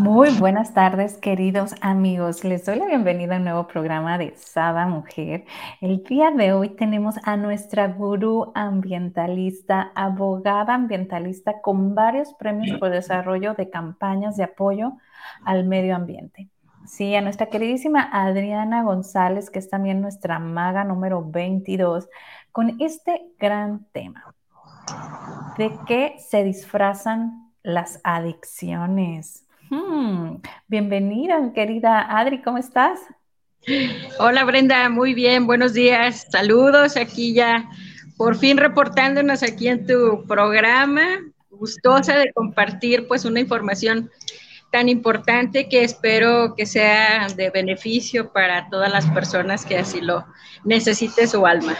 Muy buenas tardes, queridos amigos. Les doy la bienvenida a nuevo programa de Sada Mujer. El día de hoy tenemos a nuestra gurú ambientalista, abogada ambientalista con varios premios por desarrollo de campañas de apoyo al medio ambiente. Sí, a nuestra queridísima Adriana González, que es también nuestra maga número 22, con este gran tema. ¿De qué se disfrazan las adicciones? Hmm, bienvenida, querida Adri, ¿cómo estás? Hola Brenda, muy bien, buenos días, saludos aquí ya, por fin reportándonos aquí en tu programa, gustosa de compartir pues una información tan importante que espero que sea de beneficio para todas las personas que así lo necesite su alma.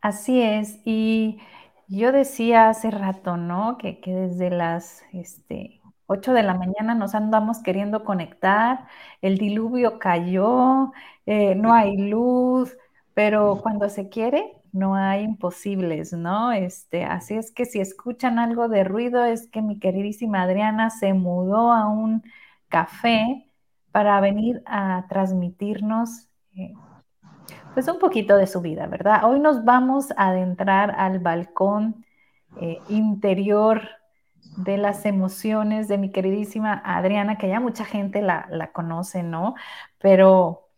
Así es, y yo decía hace rato, ¿no? Que, que desde las este, 8 de la mañana nos andamos queriendo conectar, el diluvio cayó, eh, no hay luz, pero cuando se quiere, no hay imposibles, ¿no? Este, así es que si escuchan algo de ruido, es que mi queridísima Adriana se mudó a un café para venir a transmitirnos eh, pues un poquito de su vida, ¿verdad? Hoy nos vamos a adentrar al balcón eh, interior de las emociones de mi queridísima Adriana, que ya mucha gente la, conoce, ¿no? Pero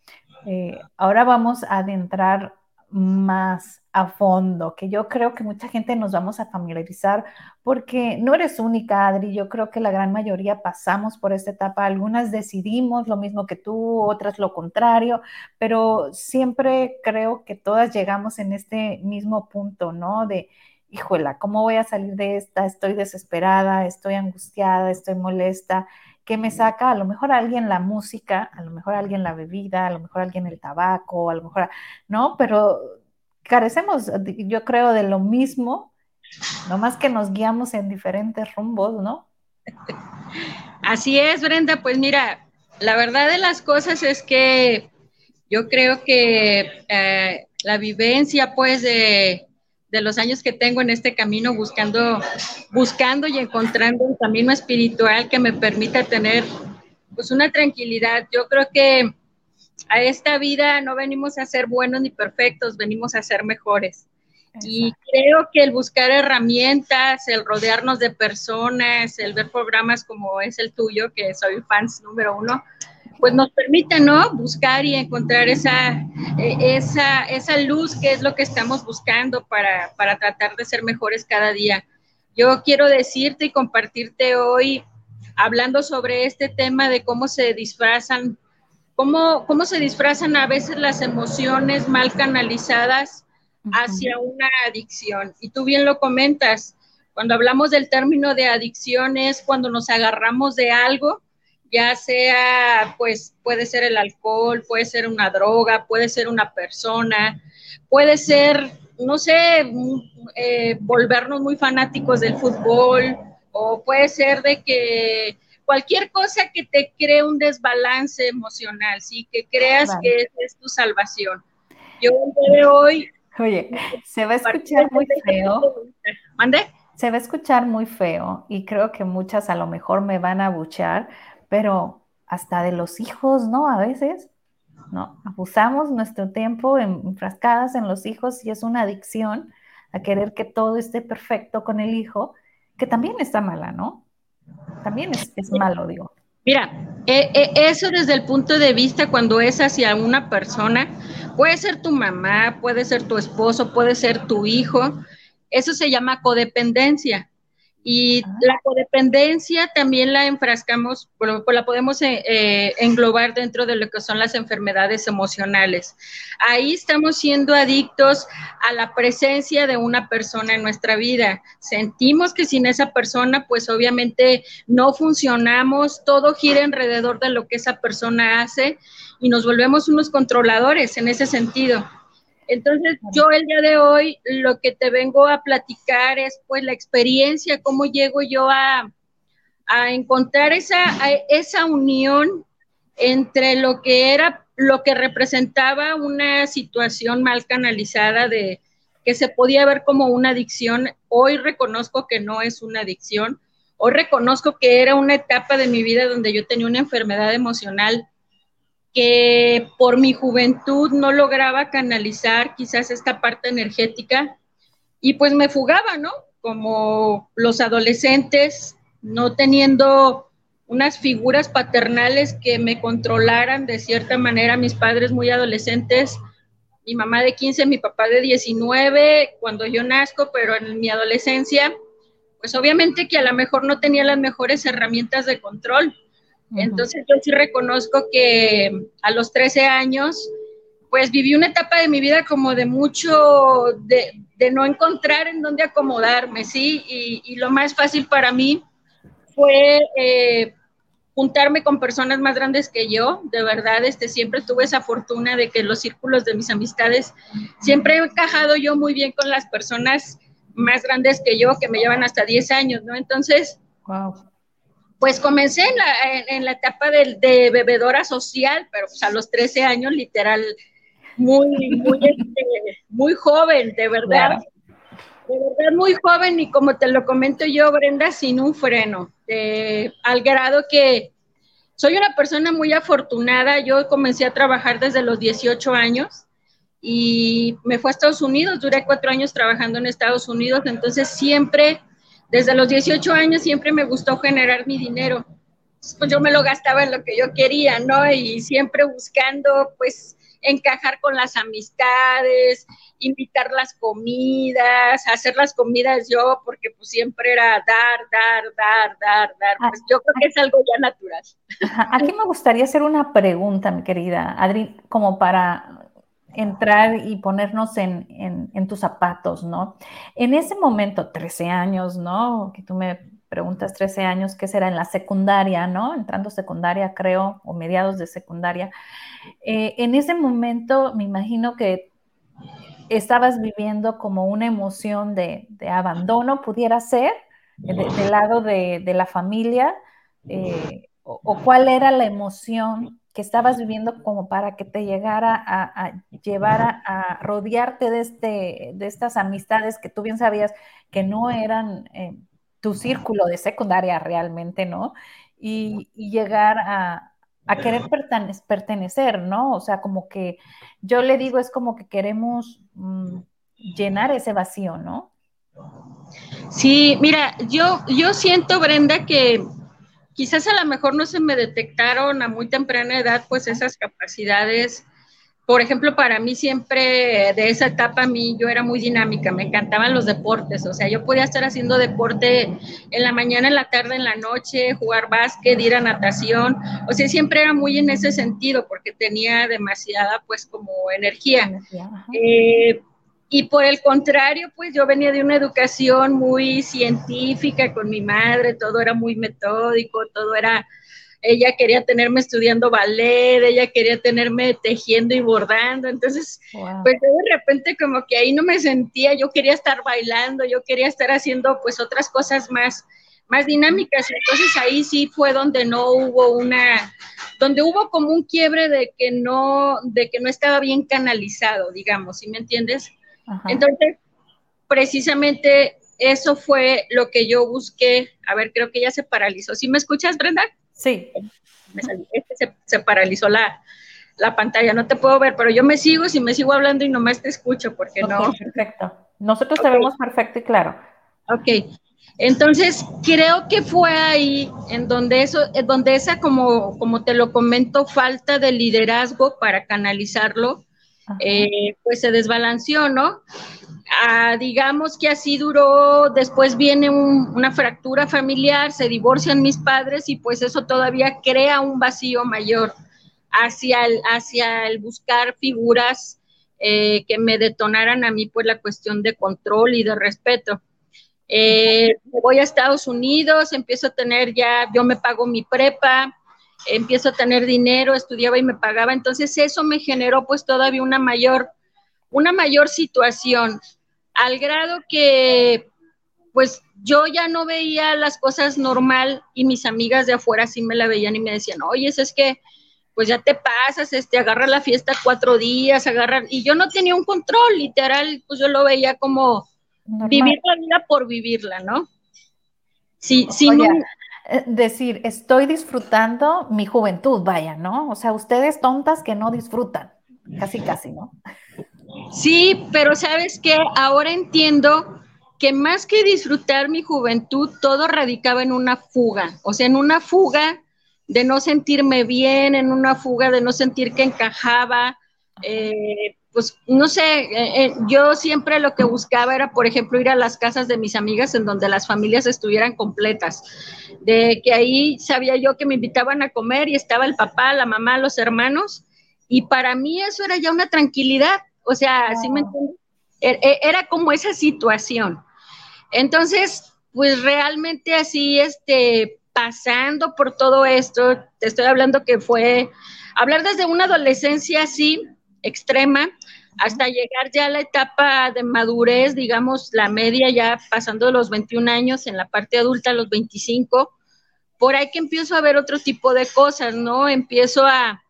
eh, ahora vamos a adentrar más a fondo, que yo creo que mucha gente nos vamos a familiarizar porque no eres única, Adri, yo creo que la gran mayoría pasamos por esta etapa, algunas decidimos lo mismo que tú, otras lo contrario, pero siempre creo que todas llegamos en este mismo punto, ¿no? De híjola, ¿cómo voy a salir de esta? Estoy desesperada, estoy angustiada, estoy molesta. ¿Qué me saca? A lo mejor alguien la música, a lo mejor alguien la bebida, a lo mejor alguien el tabaco, a lo mejor, ¿no? Pero carecemos, yo creo, de lo mismo, nomás que nos guiamos en diferentes rumbos, ¿no? Así es, Brenda, pues mira, la verdad de las cosas es que yo creo que eh, la vivencia, pues, de, de los años que tengo en este camino buscando, buscando y encontrando un camino espiritual que me permita tener pues una tranquilidad. Yo creo que a esta vida no venimos a ser buenos ni perfectos, venimos a ser mejores. Y creo que el buscar herramientas, el rodearnos de personas, el ver programas como es el tuyo, que soy fans número uno, pues nos permite, ¿no? Buscar y encontrar esa, eh, esa, esa luz que es lo que estamos buscando para, para tratar de ser mejores cada día. Yo quiero decirte y compartirte hoy, hablando sobre este tema de cómo se disfrazan, cómo, cómo se disfrazan a veces las emociones mal canalizadas hacia una adicción. Y tú bien lo comentas, cuando hablamos del término de adicción es cuando nos agarramos de algo ya sea, pues puede ser el alcohol, puede ser una droga, puede ser una persona, puede ser, no sé, eh, volvernos muy fanáticos del fútbol, o puede ser de que cualquier cosa que te cree un desbalance emocional, sí, que creas que es, es, tu salvación. Yo de hoy... Oye, se va a escuchar muy feo. ¿Mande? Se va a escuchar muy feo y creo que muchas a lo mejor me van a buchar, pero hasta de los hijos, ¿no? A veces, ¿no? Abusamos nuestro tiempo enfrascadas en los hijos y es una adicción a querer que todo esté perfecto con el hijo, que también está mala, ¿no? También es, malo, digo. Mira, eh, eh, eso desde el punto de vista cuando es hacia una persona, puede ser tu mamá, puede ser tu esposo, puede ser tu hijo, eso se llama codependencia. Y la codependencia también la enfrascamos, la podemos eh, eh, englobar dentro de lo que son las enfermedades emocionales. Ahí estamos siendo adictos a la presencia de una persona en nuestra vida. Sentimos que sin esa persona, pues obviamente no funcionamos, todo gira alrededor de lo que esa persona hace y nos volvemos unos controladores en ese sentido. Entonces, yo el día de hoy lo que te vengo a platicar es pues la experiencia, cómo llego yo a, encontrar esa, esa unión entre lo que era, lo que representaba una situación mal canalizada de que se podía ver como una adicción. Hoy reconozco que no es una adicción. Hoy reconozco que era una etapa de mi vida donde yo tenía una enfermedad emocional que por mi juventud no lograba canalizar quizás esta parte energética y pues me fugaba, ¿no? Como los adolescentes, no teniendo unas figuras paternales que me controlaran de cierta manera, mis padres muy adolescentes, mi mamá de 15, mi papá de 19, cuando yo nazco, pero en mi adolescencia, pues obviamente que a lo mejor no tenía las mejores herramientas de control entonces yo sí reconozco que a los 13 años, pues viví una etapa de mi vida como de mucho, de, no encontrar en dónde acomodarme, ¿sí? Y, lo más fácil para mí fue eh, juntarme con personas más grandes que yo, de verdad, este, siempre tuve esa fortuna de que los círculos de mis amistades, siempre he encajado yo muy bien con las personas más grandes que yo, que me llevan hasta 10 años, ¿no? Entonces, wow pues comencé en la, etapa de, bebedora social, pero pues a los 13 años, literal, muy, muy, este, muy joven, de verdad. De verdad, muy joven y como te lo comento yo, Brenda, sin un freno, al grado que soy una persona muy afortunada. Yo comencé a trabajar desde los 18 años y me fui a Estados Unidos, duré cuatro años trabajando en Estados Unidos, entonces siempre desde los 18 años siempre me gustó generar mi dinero. Pues yo me lo gastaba en lo que yo quería, ¿no? Y siempre buscando, pues, encajar con las amistades, invitar las comidas, hacer las comidas yo, porque pues siempre era dar, dar, dar, dar, dar. Pues yo creo que es algo ya natural. Aquí me gustaría hacer una pregunta, mi querida Adri, como para entrar y ponernos en, en, tus zapatos, ¿no? En ese momento, 13 años, ¿no? Que tú me preguntas 13 años, ¿qué será en la secundaria, ¿no? Entrando secundaria, creo, o mediados de secundaria. Eh, en ese momento, me imagino que estabas viviendo como una emoción de, de abandono, pudiera ser, del lado de, de, la familia, eh, o, o cuál era la emoción que estabas viviendo como para que te llegara a, llevar a, rodearte de, este, de estas amistades que tú bien sabías que no eran eh, tu círculo de secundaria realmente, ¿no? Y, llegar a, querer pertenecer, ¿no? O sea, como que yo le digo, es como que queremos mm, llenar ese vacío, ¿no? Sí, mira, yo, yo siento, Brenda, que quizás a lo mejor no se me detectaron a muy temprana edad pues esas capacidades. Por ejemplo, para mí siempre de esa etapa a mí yo era muy dinámica, me encantaban los deportes, o sea, yo podía estar haciendo deporte en la mañana, en la tarde, en la noche, jugar básquet, ir a natación, o sea, siempre era muy en ese sentido porque tenía demasiada pues como energía. Eh, y por el contrario, pues yo venía de una educación muy científica con mi madre, todo era muy metódico, todo era, ella quería tenerme estudiando ballet, ella quería tenerme tejiendo y bordando, entonces, pues de repente como que ahí no me sentía, yo quería estar bailando, yo quería estar haciendo pues otras cosas más, más dinámicas, entonces ahí sí fue donde no hubo una, donde hubo como un quiebre de que no, de que no estaba bien canalizado, digamos, ¿sí me entiendes? Entonces, precisamente eso fue lo que yo busqué. A ver, creo que ya se paralizó. ¿Sí me escuchas, Brenda? Sí. Este se, paralizó la, pantalla, no te puedo ver, pero yo me sigo, si me sigo hablando y nomás te escucho, porque no. Perfecto. Nosotros te vemos perfecto y claro. Ok. Entonces, creo que fue ahí en donde eso, en donde esa, como, como te lo comento, falta de liderazgo para canalizarlo, eh, pues se desbalanceó, ¿no? Ah, digamos que así duró, después viene una fractura familiar, se divorcian mis padres y pues eso todavía crea un vacío mayor hacia el, hacia el buscar figuras eh, que me detonaran a mí pues la cuestión de control y de respeto. Eh, voy a Estados Unidos, empiezo a tener ya, yo me pago mi prepa, empiezo a tener dinero, estudiaba y me pagaba, entonces eso me generó pues todavía una mayor, una mayor situación, al grado que pues yo ya no veía las cosas normal y mis amigas de afuera sí me la veían y me decían, oye, es que pues ya te pasas, este, agarra la fiesta cuatro días, agarra, y yo no tenía un control, literal, pues yo lo veía como vivir la vida por vivirla, ¿no? Sí, sí. Eh, decir, estoy disfrutando mi juventud, vaya, ¿no? O sea, ustedes tontas que no disfrutan, casi, casi, ¿no? Sí, pero sabes que ahora entiendo que más que disfrutar mi juventud, todo radicaba en una fuga, o sea, en una fuga de no sentirme bien, en una fuga de no sentir que encajaba. Eh, pues no sé, eh, eh, yo siempre lo que buscaba era, por ejemplo, ir a las casas de mis amigas en donde las familias estuvieran completas, de que ahí sabía yo que me invitaban a comer y estaba el papá, la mamá, los hermanos, y para mí eso era ya una tranquilidad, o sea, así me entiendes? E, e, era como esa situación. Entonces, pues realmente así, este, pasando por todo esto, te estoy hablando que fue hablar desde una adolescencia así extrema hasta llegar ya a la etapa de madurez, digamos, la media ya pasando de los 21 años en la parte adulta a los 25, por ahí que empiezo a ver otro tipo de cosas, ¿no? Empiezo a,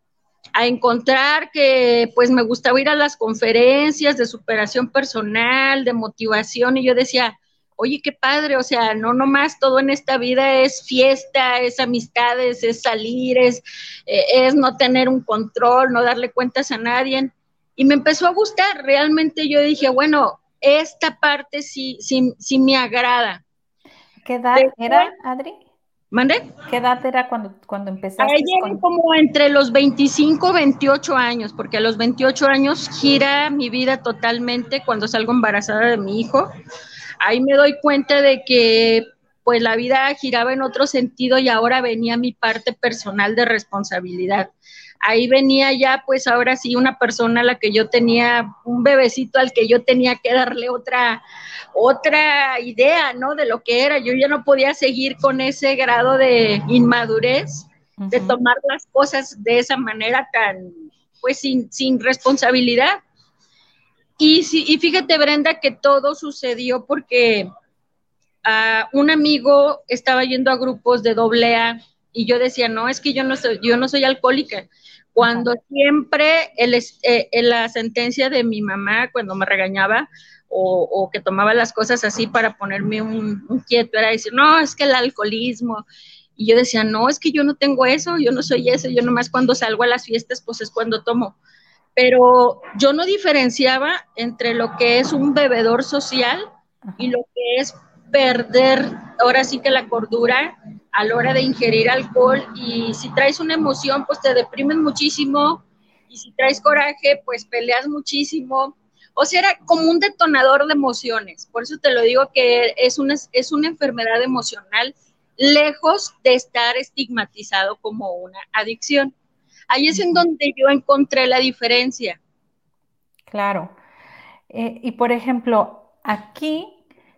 a encontrar que pues me gustaba ir a las conferencias de superación personal, de motivación, y yo decía, oye, qué padre, o sea, no nomás todo en esta vida es fiesta, es amistades, es salir, es, eh, es no tener un control, no darle cuentas a nadie. Y me empezó a gustar, realmente yo dije, bueno, esta parte sí, sí, sí me agrada. ¿Qué edad era, Adri? ¿Mande? ¿Qué edad era cuando, cuando empezaste? Ahí como entre los 25 28 años, porque a los 28 años gira mi vida totalmente cuando salgo embarazada de mi hijo ahí me doy cuenta de que pues la vida giraba en otro sentido y ahora venía mi parte personal de responsabilidad. Ahí venía ya pues ahora sí una persona a la que yo tenía, un bebecito al que yo tenía que darle otra, otra idea, ¿no? De lo que era. Yo ya no podía seguir con ese grado de inmadurez, de tomar las cosas de esa manera tan, pues sin, sin responsabilidad. Y, sí, y fíjate, Brenda, que todo sucedió porque uh, un amigo estaba yendo a grupos de doble A y yo decía, no, es que yo no soy, yo no soy alcohólica. Cuando siempre el, eh, la sentencia de mi mamá, cuando me regañaba o, o, que tomaba las cosas así para ponerme un, un quieto, era decir, no, es que el alcoholismo. Y yo decía, no, es que yo no tengo eso, yo no soy eso, yo nomás cuando salgo a las fiestas, pues es cuando tomo pero yo no diferenciaba entre lo que es un bebedor social y lo que es perder ahora sí que la cordura a la hora de ingerir alcohol y si traes una emoción pues te deprimes muchísimo y si traes coraje pues peleas muchísimo. O sea, era como un detonador de emociones. Por eso te lo digo que es una, es una enfermedad emocional lejos de estar estigmatizado como una adicción. Ahí es en donde yo encontré la diferencia. Claro. Eh, y por ejemplo, aquí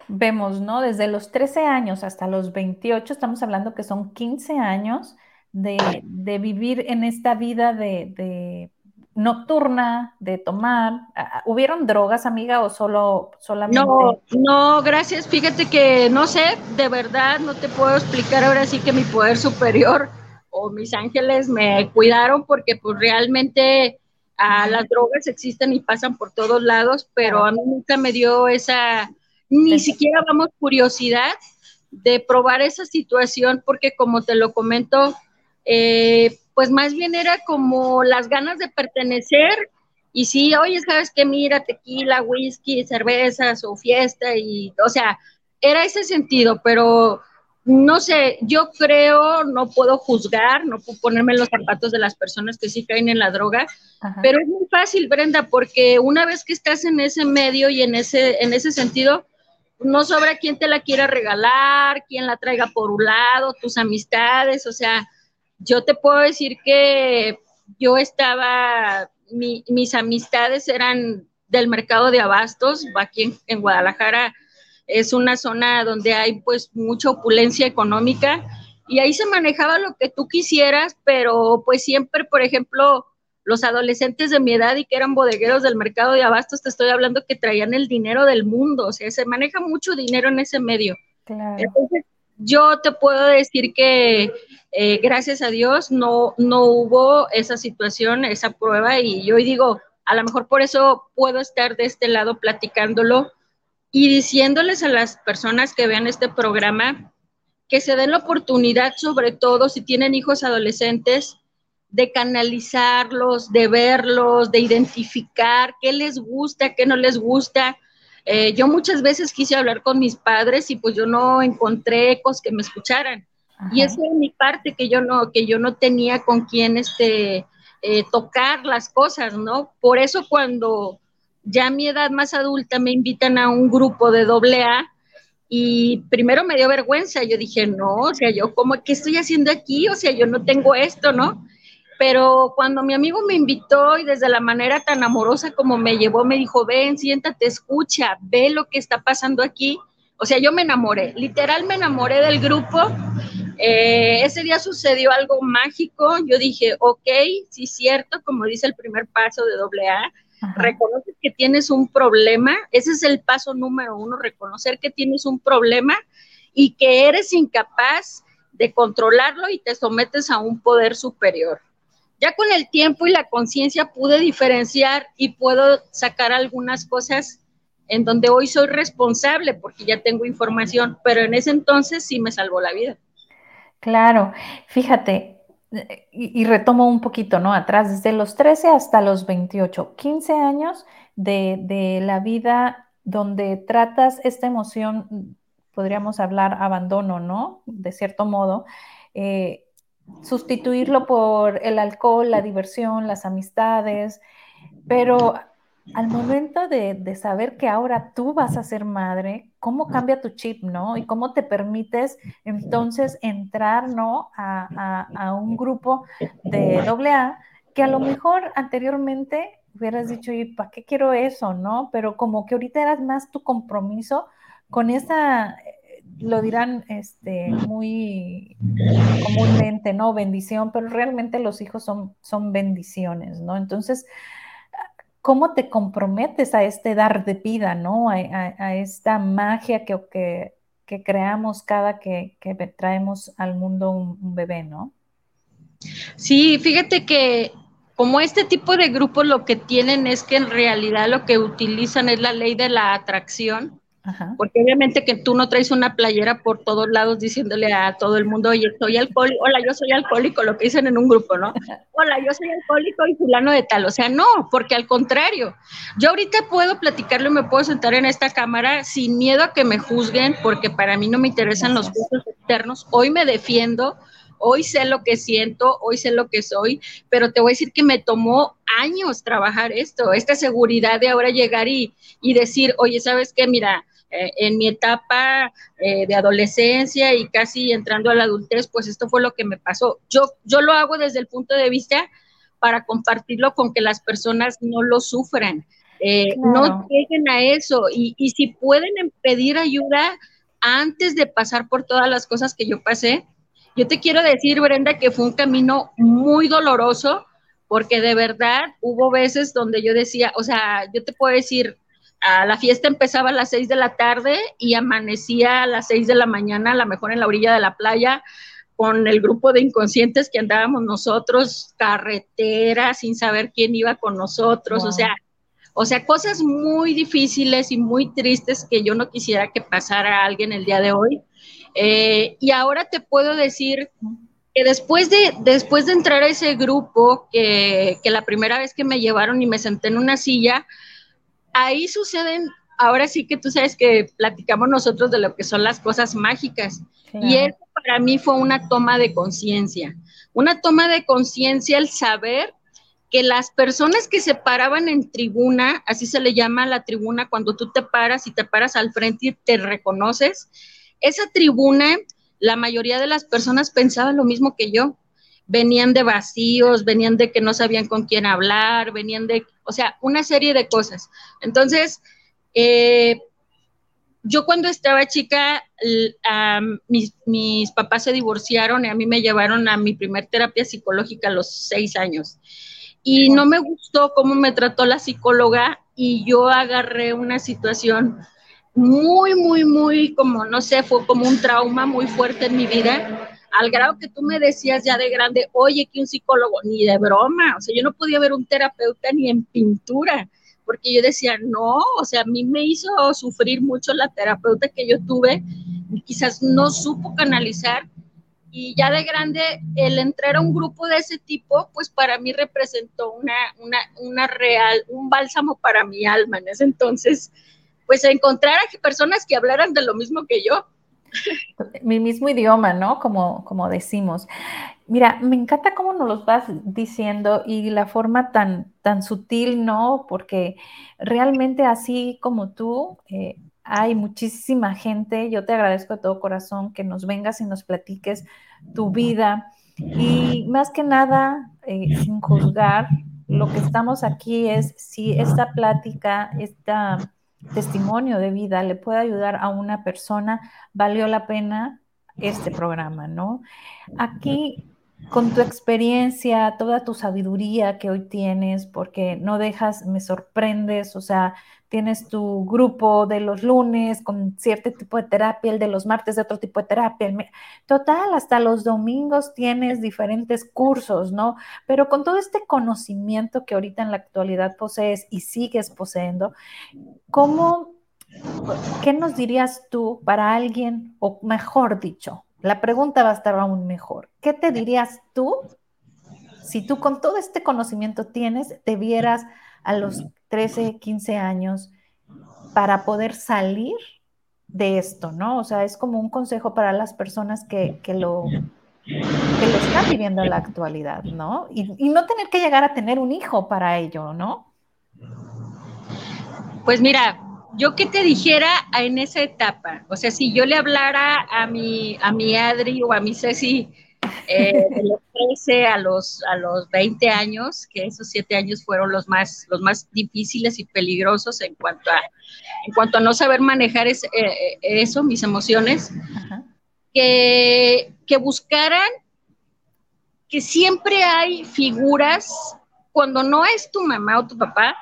vemos, ¿no? Desde los 13 años hasta los 28, estamos hablando que son 15 años de, vivir en esta vida de, nocturna, de tomar. ¿Hubieron drogas, amiga, o solo solamente? No, no, gracias. Fíjate que no sé, de verdad no te puedo explicar ahora sí que mi poder superior o mis ángeles me cuidaron porque pues realmente a las drogas existen y pasan por todos lados, pero a mí nunca me dio esa, ni siquiera vamos curiosidad de probar esa situación porque como te lo comento, eh, pues más bien era como las ganas de pertenecer y sí, oye, sabes que mira, tequila, whisky, cervezas o fiesta y, o sea, era ese sentido, pero no sé, yo creo, no puedo juzgar, no puedo ponerme en los zapatos de las personas que sí caen en la droga, pero es muy fácil, Brenda, porque una vez que estás en ese medio y en ese, en ese sentido, no sobra quién te la quiera regalar, quién la traiga por un lado, tus amistades, o sea, yo te puedo decir que yo estaba, mis amistades eran del mercado de abastos, aquí en Guadalajara es una zona donde hay pues mucha opulencia económica y ahí se manejaba lo que tú quisieras, pero pues siempre, por ejemplo, los adolescentes de mi edad y que eran bodegueros del mercado de abastos, te estoy hablando que traían el dinero del mundo, o sea, se maneja mucho dinero en ese medio. Entonces, yo te puedo decir que eh, gracias a Dios no, no hubo esa situación, esa prueba, y yo digo, a lo mejor por eso puedo estar de este lado platicándolo, y diciéndoles a las personas que vean este programa que se den la oportunidad, sobre todo si tienen hijos adolescentes, de canalizarlos, de verlos, de identificar qué les gusta, qué no les gusta. Eh, yo muchas veces quise hablar con mis padres y pues yo no encontré ecos que me escucharan. Y esa era mi parte que yo no, que yo no tenía con quién este, eh, tocar las cosas, ¿no? Por eso cuando ya a mi edad más adulta me invitan a un grupo de doble A y primero me dio vergüenza, yo dije, no, o sea, yo como, ¿qué estoy haciendo aquí? O sea, yo no tengo esto, ¿no? Pero cuando mi amigo me invitó y desde la manera tan amorosa como me llevó, me dijo, ven, siéntate, escucha, ve lo que está pasando aquí. O sea, yo me enamoré, literal me enamoré del grupo. Eh, ese día sucedió algo mágico. Yo dije, ok, sí, cierto, como dice el primer paso de doble A, reconoces que tienes un problema, ese es el paso número uno, reconocer que tienes un problema y que eres incapaz de controlarlo y te sometes a un poder superior. Ya con el tiempo y la conciencia pude diferenciar y puedo sacar algunas cosas en donde hoy soy responsable porque ya tengo información, pero en ese entonces sí me salvó la vida. Claro, fíjate, y, retomo un poquito, ¿no? Atrás, desde los 13 hasta los 28, 15 años de, la vida donde tratas esta emoción, podríamos hablar abandono, ¿no? De cierto modo, eh, sustituirlo por el alcohol, la diversión, las amistades, pero al momento de, saber que ahora tú vas a ser madre, ¿cómo cambia tu chip, no? Y cómo te permites entonces entrar, ¿no? A, un grupo de doble A que a lo mejor anteriormente hubieras dicho, ¿y para qué quiero eso, no? Pero como que ahorita eras más tu compromiso con esa, lo dirán este, muy comúnmente, ¿no? Bendición, pero realmente los hijos son, son bendiciones, ¿no? Entonces, cómo te comprometes a este dar de vida, ¿no? A, esta magia que, que, creamos cada que, traemos al mundo un, bebé, ¿no? Sí, fíjate que como este tipo de grupos lo que tienen es que en realidad lo que utilizan es la ley de la atracción porque obviamente que tú no traes una playera por todos lados diciéndole a todo el mundo, oye, soy alcohólico, hola, yo soy alcohólico, lo que dicen en un grupo, ¿no? Hola, yo soy alcohólico y fulano de tal. O sea, no, porque al contrario, yo ahorita puedo platicarlo y me puedo sentar en esta cámara sin miedo a que me juzguen, porque para mí no me interesan los juicios externos. Hoy me defiendo, hoy sé lo que siento, hoy sé lo que soy, pero te voy a decir que me tomó años trabajar esto, esta seguridad de ahora llegar y, y decir, oye, ¿sabes qué? Mira, eh, en mi etapa eh, de adolescencia y casi entrando a la adultez, pues esto fue lo que me pasó. Yo, yo lo hago desde el punto de vista para compartirlo con que las personas no lo sufran, eh, no lleguen a eso y, y si pueden pedir ayuda antes de pasar por todas las cosas que yo pasé, yo te quiero decir, Brenda, que fue un camino muy doloroso, porque de verdad hubo veces donde yo decía, o sea, yo te puedo decir, la fiesta empezaba a las 6 de la tarde y amanecía a las 6 de la mañana, a lo mejor en la orilla de la playa, con el grupo de inconscientes que andábamos nosotros, carretera, sin saber quién iba con nosotros, o sea, o sea, cosas muy difíciles y muy tristes que yo no quisiera que pasara a alguien el día de hoy. Eh, y ahora te puedo decir que después de, después de entrar a ese grupo, que, que la primera vez que me llevaron y me senté en una silla, ahí suceden ahora sí que tú sabes que platicamos nosotros de lo que son las cosas mágicas. Y eso para mí fue una toma de conciencia. Una toma de conciencia el saber que las personas que se paraban en tribuna, así se le llama la tribuna cuando tú te paras y te paras al frente y te reconoces, esa tribuna, la mayoría de las personas pensaban lo mismo que yo. Venían de vacíos, venían de que no sabían con quién hablar, venían de, o sea, una serie de cosas. Entonces, eh, yo cuando estaba chica, mis, mis, papás se divorciaron y a mí me llevaron a mi primer terapia psicológica a los seis años. Y no me gustó cómo me trató la psicóloga y yo agarré una situación muy, muy, muy, como, no sé, fue como un trauma muy fuerte en mi vida, al grado que tú me decías ya de grande, oye, que un psicólogo, ni de broma, o sea, yo no podía ver un terapeuta ni en pintura, porque yo decía, no, o sea, a mí me hizo sufrir mucho la terapeuta que yo tuve, quizás no supo canalizar y ya de grande, el entrar a un grupo de ese tipo, pues para mí representó una, una, una real, un bálsamo para mi alma en ese entonces, pues encontrar a personas que hablaran de lo mismo que yo. Mi mismo idioma, ¿no? Como, como decimos. Mira, me encanta cómo nos los vas diciendo y la forma tan, tan sutil, ¿no? Porque realmente así como tú, eh, hay muchísima gente. Yo te agradezco de todo corazón que nos vengas y nos platiques tu vida. Y más que nada, eh, sin juzgar, lo que estamos aquí es si esta plática, este testimonio de vida le puede ayudar a una persona, valió la pena este programa, ¿no? Aquí, con tu experiencia, toda tu sabiduría que hoy tienes, porque no dejas, me sorprendes, o sea, tienes tu grupo de los lunes con cierto tipo de terapia, el de los martes de otro tipo de terapia. Total, hasta los domingos tienes diferentes cursos, ¿no? Pero con todo este conocimiento que ahorita en la actualidad posees y sigues poseyendo, ¿cómo, qué nos dirías tú para alguien, o mejor dicho, la pregunta va a estar aún mejor, ¿qué te dirías tú si tú con todo este conocimiento tienes, debieras a los 13, 15 años para poder salir de esto, ¿no? O sea, es como un consejo para las personas que, lo, que lo están viviendo en la actualidad, ¿no? Y, y, no tener que llegar a tener un hijo para ello, ¿no? Pues mira, yo que te dijera en esa etapa, o sea, si yo le hablara a mi, a mi Adri o a mi Ceci, eh, de los 13 a los, a los 20 años, que esos siete años fueron los más, los más difíciles y peligrosos en cuanto a, en cuanto a no saber manejar eh, eh, eso, mis emociones, que, que buscaran que siempre hay figuras, cuando no es tu mamá o tu papá,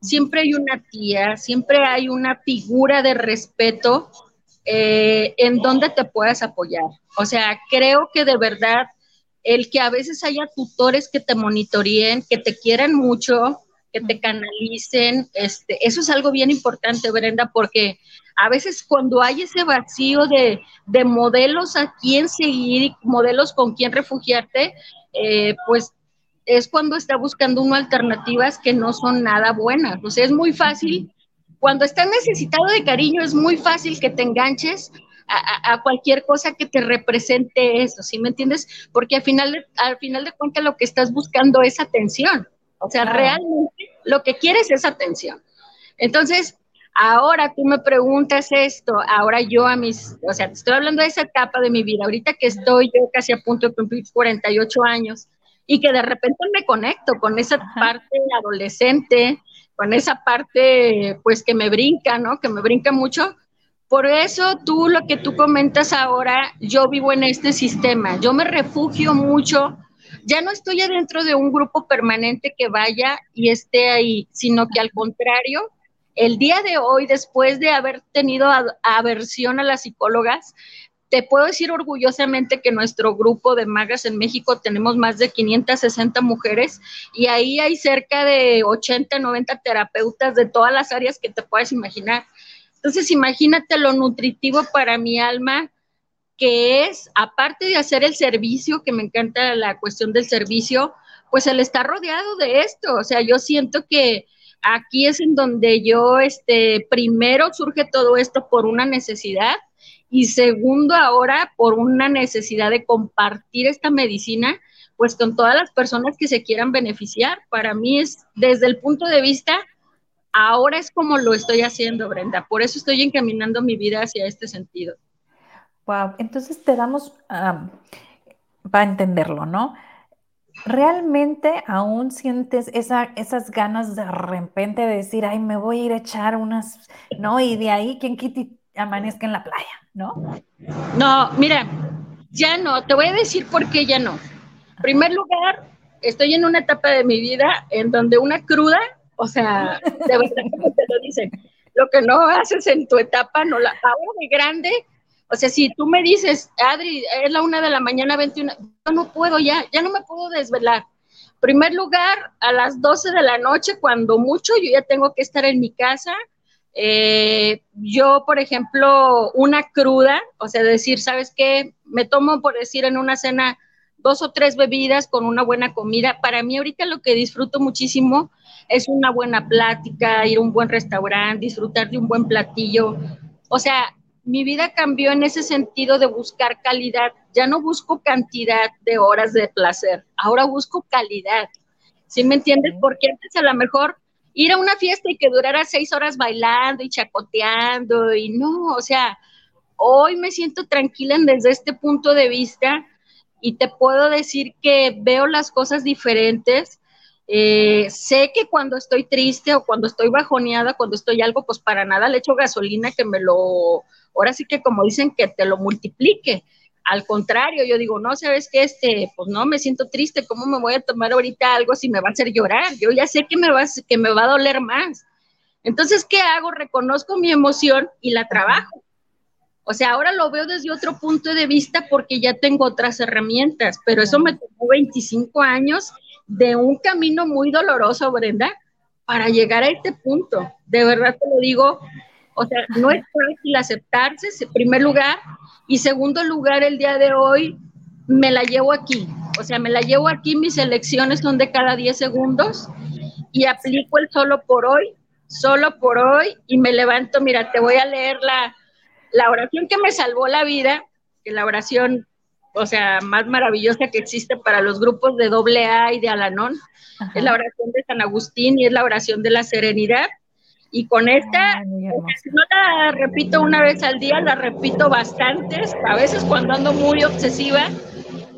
siempre hay una tía, siempre hay una figura de respeto eh, en donde te puedas apoyar. O sea, creo que de verdad el que a veces haya tutores que te monitoreen, que te quieran mucho, que te canalicen, este, eso es algo bien importante, Brenda, porque a veces cuando hay ese vacío de, modelos a quién seguir modelos con quién refugiarte, eh, pues es cuando está buscando uno alternativas que no son nada buenas. O sea, es muy fácil cuando estás necesitado de cariño es muy fácil que te enganches a, cualquier cosa que te represente eso, ¿sí me entiendes? Porque al final, de, al final de cuentas lo que estás buscando es atención. O sea, realmente lo que quieres es atención. Entonces, ahora tú me preguntas esto, ahora yo a mis, o sea, te estoy hablando de esa etapa de mi vida, ahorita que estoy yo casi a punto de cumplir 48 años y que de repente me conecto con esa parte adolescente, con esa parte pues que me brinca, ¿no? Que me brinca mucho. Por eso tú lo que tú comentas ahora, yo vivo en este sistema, yo me refugio mucho, ya no estoy adentro de un grupo permanente que vaya y esté ahí, sino que al contrario, el día de hoy, después de haber tenido aversión a las psicólogas, te puedo decir orgullosamente que nuestro grupo de magas en México tenemos más de 560 mujeres y ahí hay cerca de 80, 90 terapeutas de todas las áreas que te puedas imaginar. Entonces, imagínate lo nutritivo para mi alma que es, aparte de hacer el servicio, que me encanta la cuestión del servicio, pues el estar rodeado de esto. O sea, yo siento que Aquí es en donde yo, este, primero surge todo esto por una necesidad y segundo ahora por una necesidad de compartir esta medicina pues con todas las personas que se quieran beneficiar. Para mí es desde el punto de vista, ahora es como lo estoy haciendo, Brenda. Por eso estoy encaminando mi vida hacia este sentido. Wow, entonces te damos, para entenderlo, ¿no? ¿Realmente aún sientes esa, esas ganas de repente de decir, ay, me voy a ir a echar unas, ¿no? Y de ahí, quien quite amanezca en la playa, ¿no? No, mira, ya no, te voy a decir por qué ya no. En primer lugar, estoy en una etapa de mi vida en donde una cruda, o sea, te lo dicen, lo que no haces en tu etapa, no la, ahora de grande, o sea, si tú me dices, Adri, es la una de la mañana, 21, yo no puedo ya, ya no me puedo desvelar. Primer lugar, a las 12 de la noche, cuando mucho, yo ya tengo que estar en mi casa. Eh, yo, por ejemplo, una cruda, o sea, decir, ¿sabes qué? Me tomo, por decir, en una cena dos o tres bebidas con una buena comida. Para mí ahorita lo que disfruto muchísimo es una buena plática, ir a un buen restaurante, disfrutar de un buen platillo. O sea, mi vida cambió en ese sentido de buscar calidad. Ya no busco cantidad de horas de placer, ahora busco calidad. ¿Sí me entiendes? Porque antes a lo mejor ir a una fiesta y que durara seis horas bailando y chacoteando y no, o sea, hoy me siento tranquila desde este punto de vista y te puedo decir que veo las cosas diferentes. Eh, sé que cuando estoy triste o cuando estoy bajoneada, cuando estoy algo, pues para nada le echo gasolina que me lo ahora sí que como dicen que te lo multiplique. Al contrario, yo digo, no, sabes qué, este, pues no, me siento triste, ¿cómo me voy a tomar ahorita algo si me va a hacer llorar? Yo ya sé que me va, que me va a doler más. Entonces, ¿qué hago? Reconozco mi emoción y la trabajo. O sea, ahora lo veo desde otro punto de vista porque ya tengo otras herramientas, pero eso me tomó 25 años de un camino muy doloroso, Brenda, para llegar a este punto. De verdad te lo digo, o sea, no es fácil aceptarse, en primer lugar, y segundo lugar, el día de hoy me la llevo aquí. O sea, me la llevo aquí, mis elecciones son de cada 10 segundos y aplico el solo por hoy, solo por hoy, y me levanto, mira, te voy a leer la, la oración que me salvó la vida, que la oración, o sea, más maravillosa que existe para los grupos de AA y de Alanón, es la oración de San Agustín y es la oración de la serenidad. Y con esta, no la repito una vez al día, la repito bastantes, a veces cuando ando muy obsesiva,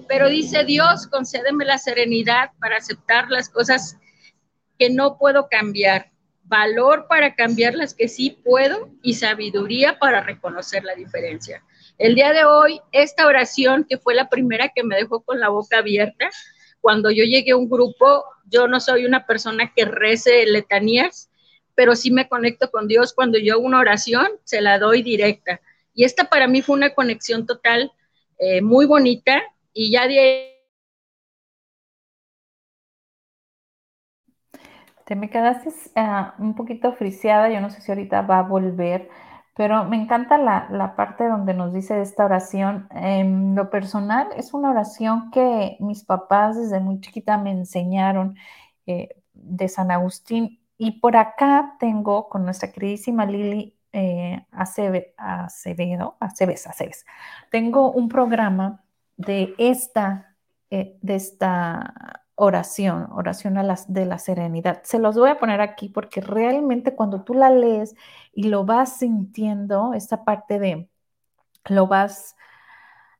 pero dice Dios, concédeme la serenidad para aceptar las cosas que no puedo cambiar, valor para cambiar las que sí puedo y sabiduría para reconocer la diferencia. El día de hoy, esta oración, que fue la primera que me dejó con la boca abierta, cuando yo llegué a un grupo, yo no soy una persona que rece letanías, pero sí me conecto con Dios cuando yo hago una oración, se la doy directa. Y esta para mí fue una conexión total eh, muy bonita y ya de Te me quedaste ah, un poquito friseada, yo no sé si ahorita va a volver, pero me encanta la, parte donde nos dice esta oración. En lo personal, es una oración que mis papás desde muy chiquita me enseñaron eh, de San Agustín y por acá tengo con nuestra queridísima Lili eh, Acevedo, Aceves, Aceves, tengo un programa de esta, eh, de esta oración, oración a las, de la serenidad. Se los voy a poner aquí porque realmente cuando tú la lees y lo vas sintiendo, esta parte de, lo vas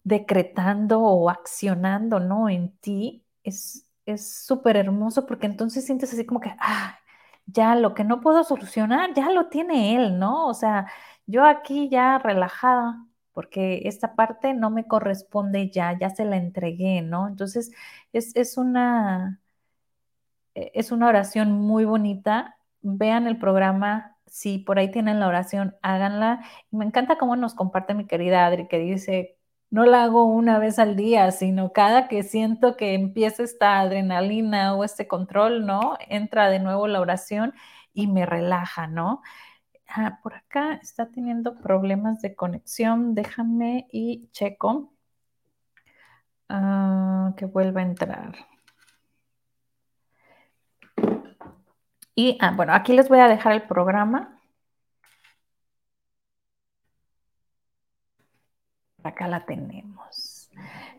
decretando o accionando, ¿no? En ti, es súper hermoso porque entonces sientes así como que, ah, ya lo que no puedo solucionar, ya lo tiene él, ¿no? O sea, yo aquí ya relajada, porque esta parte no me corresponde ya, ya se la entregué, ¿no? Entonces, es, una, e, es una oración muy bonita. Vean el programa, si por ahí tienen la oración, háganla. me encanta cómo nos comparte mi querida Adri, que dice, no la hago una vez al día, sino cada que siento que empieza esta adrenalina o este control, ¿no? Entra de nuevo la oración y me relaja, ¿no? Ah, por acá está teniendo problemas de conexión. Déjame y checo ah, que vuelva a entrar. Y ah, bueno, aquí les voy a dejar el programa. Acá la tenemos.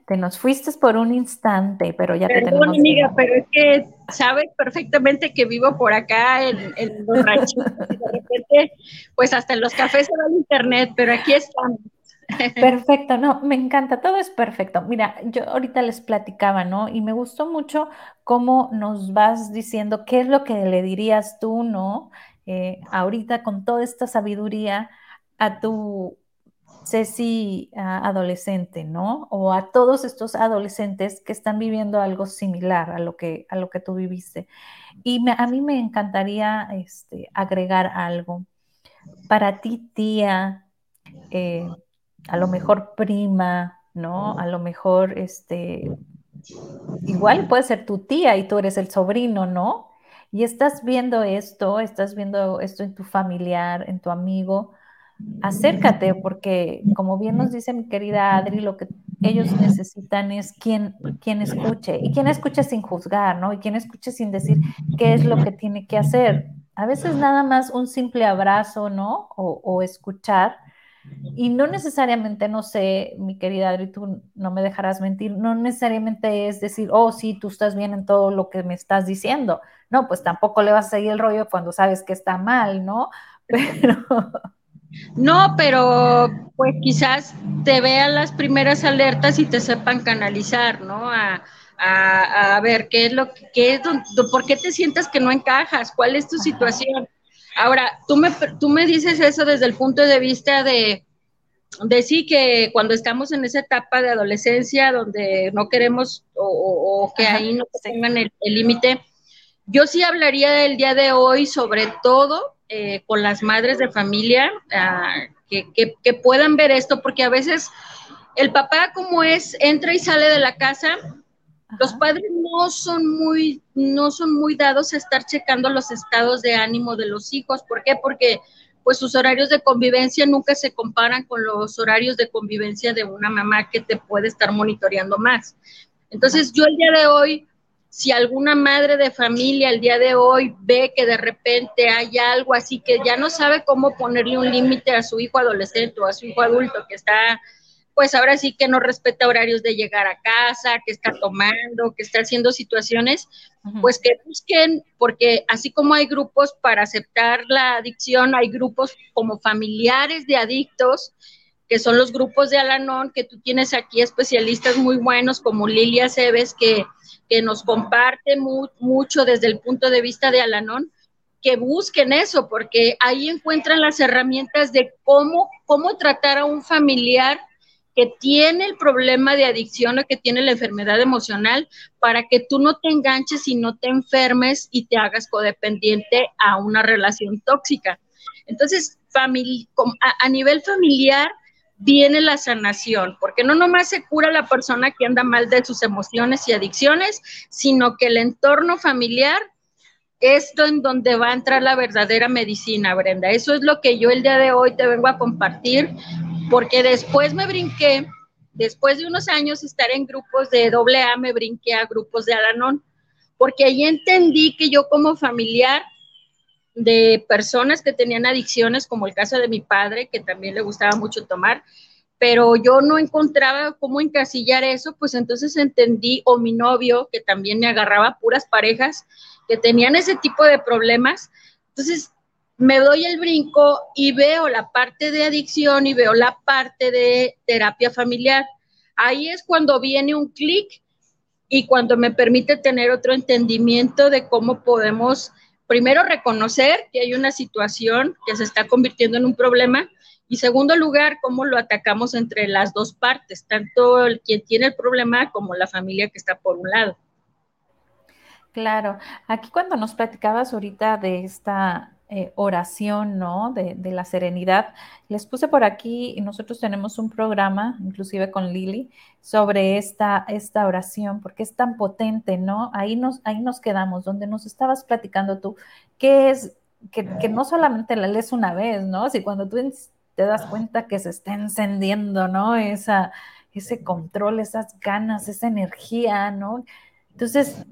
Te nos fuiste por un instante, pero ya te tenemos. amiga, pero es que sabes perfectamente que vivo por acá en, en los ranchitos y de repente, pues hasta en los cafés se va el internet, pero aquí estamos. Perfecto, no, me encanta, todo es perfecto. Mira, yo ahorita les platicaba, ¿no? Y me gustó mucho cómo nos vas diciendo qué es lo que le dirías tú, ¿no? Eh, ahorita con toda esta sabiduría a tu Ceci adolescente, ¿no? O a todos estos adolescentes que están viviendo algo similar a lo que, a lo que tú viviste. Y a mí me encantaría este, agregar algo. Para ti, tía, eh, a lo mejor prima, ¿no? A lo mejor, este, igual puede ser tu tía y tú eres el sobrino, ¿no? Y estás viendo esto, estás viendo esto en tu familiar, en tu amigo, acércate, porque como bien nos dice mi querida Adri, lo que ellos necesitan es quien, quien escuche, y quien escuche sin juzgar, ¿no? Y quien escuche sin decir qué es lo que tiene que hacer. A veces nada más un simple abrazo, ¿no? O, o escuchar y no necesariamente, no sé, mi querida Adri, tú no me dejarás mentir, no necesariamente es decir, oh, sí, tú estás bien en todo lo que me estás diciendo. No, pues tampoco le vas a seguir el rollo cuando sabes que está mal, ¿no? Pero... No, pero pues quizás te vean las primeras alertas y te sepan canalizar, ¿no? A, a, a ver qué es lo que, qué es, por qué te sientes que no encajas, cuál es tu situación. Ahora, tú me, tú me dices eso desde el punto de vista de, de sí que cuando estamos en esa etapa de adolescencia donde no queremos o, que ahí no tengan el límite, yo sí hablaría del día de hoy sobre todo eh, con las madres de familia ah, que, que, puedan ver esto, porque a veces el papá como es, entra y sale de la casa los padres no son muy, no son muy dados a estar checando los estados de ánimo de los hijos. ¿Por qué? Porque pues sus horarios de convivencia nunca se comparan con los horarios de convivencia de una mamá que te puede estar monitoreando más. Entonces yo el día de hoy, si alguna madre de familia el día de hoy ve que de repente hay algo así que ya no sabe cómo ponerle un límite a su hijo adolescente o a su hijo adulto que está pues ahora sí que no respeta horarios de llegar a casa, que está tomando, que está haciendo situaciones, pues que busquen, porque así como hay grupos para aceptar la adicción, hay grupos como familiares de adictos, que son los grupos de Alanón, que tú tienes aquí especialistas muy buenos como Lilia Cebes, que, que nos comparte mucho desde el punto de vista de Alanón, que busquen eso, porque ahí encuentran las herramientas de cómo, cómo tratar a un familiar que tiene el problema de adicción o que tiene la enfermedad emocional para que tú no te enganches y no te enfermes y te hagas codependiente a una relación tóxica. Entonces, a, a nivel familiar viene la sanación, porque no nomás se cura la persona que anda mal de sus emociones y adicciones, sino que el entorno familiar es en donde va a entrar la verdadera medicina, Brenda. Eso es lo que yo el día de hoy te vengo a compartir porque después me brinqué, después de unos años estar en grupos de AA, me brinqué a grupos de Alanón, porque ahí entendí que yo como familiar de personas que tenían adicciones, como el caso de mi padre, que también le gustaba mucho tomar, pero yo no encontraba cómo encasillar eso, pues entonces entendí, o mi novio, que también me agarraba puras parejas que tenían ese tipo de problemas, entonces me doy el brinco y veo la parte de adicción y veo la parte de terapia familiar. Ahí es cuando viene un clic y cuando me permite tener otro entendimiento de cómo podemos primero reconocer que hay una situación que se está convirtiendo en un problema y segundo lugar, cómo lo atacamos entre las dos partes, tanto el quien tiene el problema como la familia que está por un lado. Claro, aquí cuando nos platicabas ahorita de esta eh, oración, ¿no? De, la serenidad. Les puse por aquí, nosotros tenemos un programa, inclusive con Lili, sobre esta, esta oración, porque es tan potente, ¿no? Ahí nos, ahí nos quedamos, donde nos estabas platicando tú, que es, que, no solamente la lees una vez, ¿no? Si cuando tú te das cuenta que se está encendiendo, ¿no? Esa, ese control, esas ganas, esa energía, ¿no? Entonces,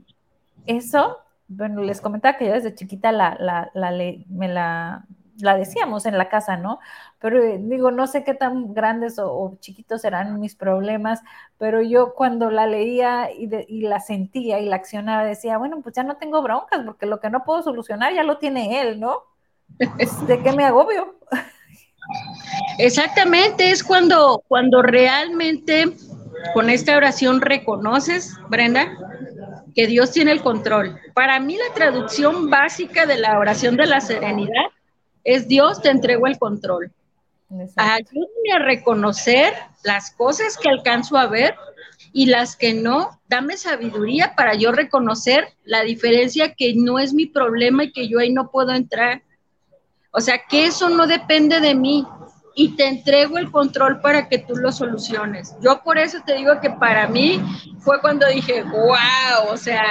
eso bueno, les comentaba que yo desde chiquita la, la, la, me la, la decíamos en la casa, ¿no? Pero eh, digo, no sé qué tan grandes o, chiquitos serán mis problemas, pero yo cuando la leía y, y, la sentía y la accionaba, decía, bueno, pues ya no tengo broncas, porque lo que no puedo solucionar ya lo tiene él, ¿no? ¿De qué me agobio? Exactamente, es cuando, cuando realmente con esta oración reconoces, Brenda, que Dios tiene el control. Para mí la traducción básica de la oración de la serenidad es Dios te entrego el control. Ayúdame a reconocer las cosas que alcanzo a ver y las que no. Dame sabiduría para yo reconocer la diferencia que no es mi problema y que yo ahí no puedo entrar. O sea, que eso no depende de mí y te entrego el control para que tú lo soluciones. Yo por eso te digo que para mí fue cuando dije, wow, o sea,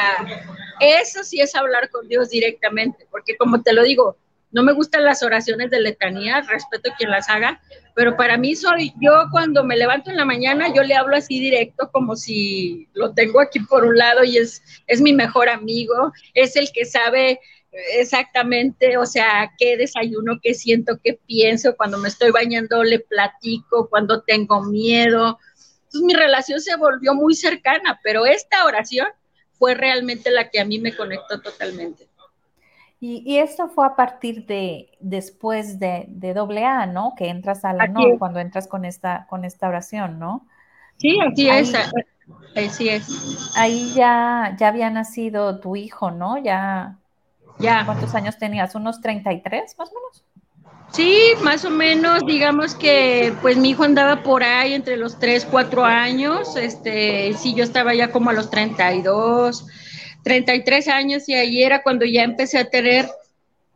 eso sí es hablar con Dios directamente, porque como te lo digo, no me gustan las oraciones de letanía, respeto a quien las haga, pero para mí soy yo cuando me levanto en la mañana, yo le hablo así directo como si lo tengo aquí por un lado y es, es mi mejor amigo, es el que sabe exactamente, o sea, qué desayuno, qué siento, qué pienso, cuando me estoy bañando le platico, cuando tengo miedo. Entonces mi relación se volvió muy cercana, pero esta oración fue realmente la que a mí me conectó totalmente. Y, esto fue a partir de después de, de doble A, ¿no? Que entras a la no, cuando entras con esta, con esta oración, ¿no? Sí, así es. Así es. Ahí ya, ya había nacido tu hijo, ¿no? Ya. Ya. ¿Cuántos años tenías? ¿Unos 33 más o menos? Sí, más o menos, digamos que pues mi hijo andaba por ahí entre los 3, 4 años, este, sí, yo estaba ya como a los 32, 33 años y ahí era cuando ya empecé a tener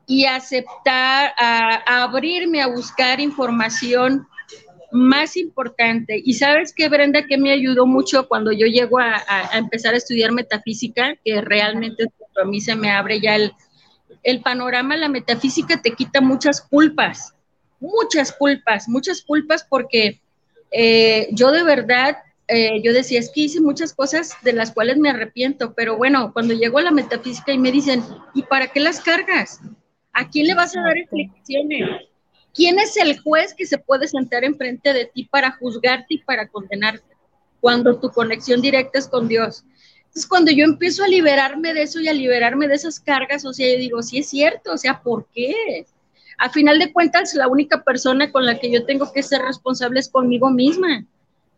y aceptar, a, abrirme a buscar información más importante. Y sabes que, Brenda, que me ayudó mucho cuando yo llego a, a empezar a estudiar metafísica, que realmente a mí se me abre ya el, el panorama, la metafísica te quita muchas culpas, muchas culpas, muchas culpas porque eh, yo de verdad, eh, yo decía, es que hice muchas cosas de las cuales me arrepiento, pero bueno, cuando llego a la metafísica y me dicen, ¿y para qué las cargas? ¿A quién le vas a dar explicaciones? ¿Quién es el juez que se puede sentar enfrente de ti para juzgarte y para condenarte? Cuando tu conexión directa es con Dios. Entonces, cuando yo empiezo a liberarme de eso y a liberarme de esas cargas, o sea, yo digo, sí es cierto, o sea, ¿por qué? A final de cuentas, la única persona con la que yo tengo que ser responsable es conmigo misma,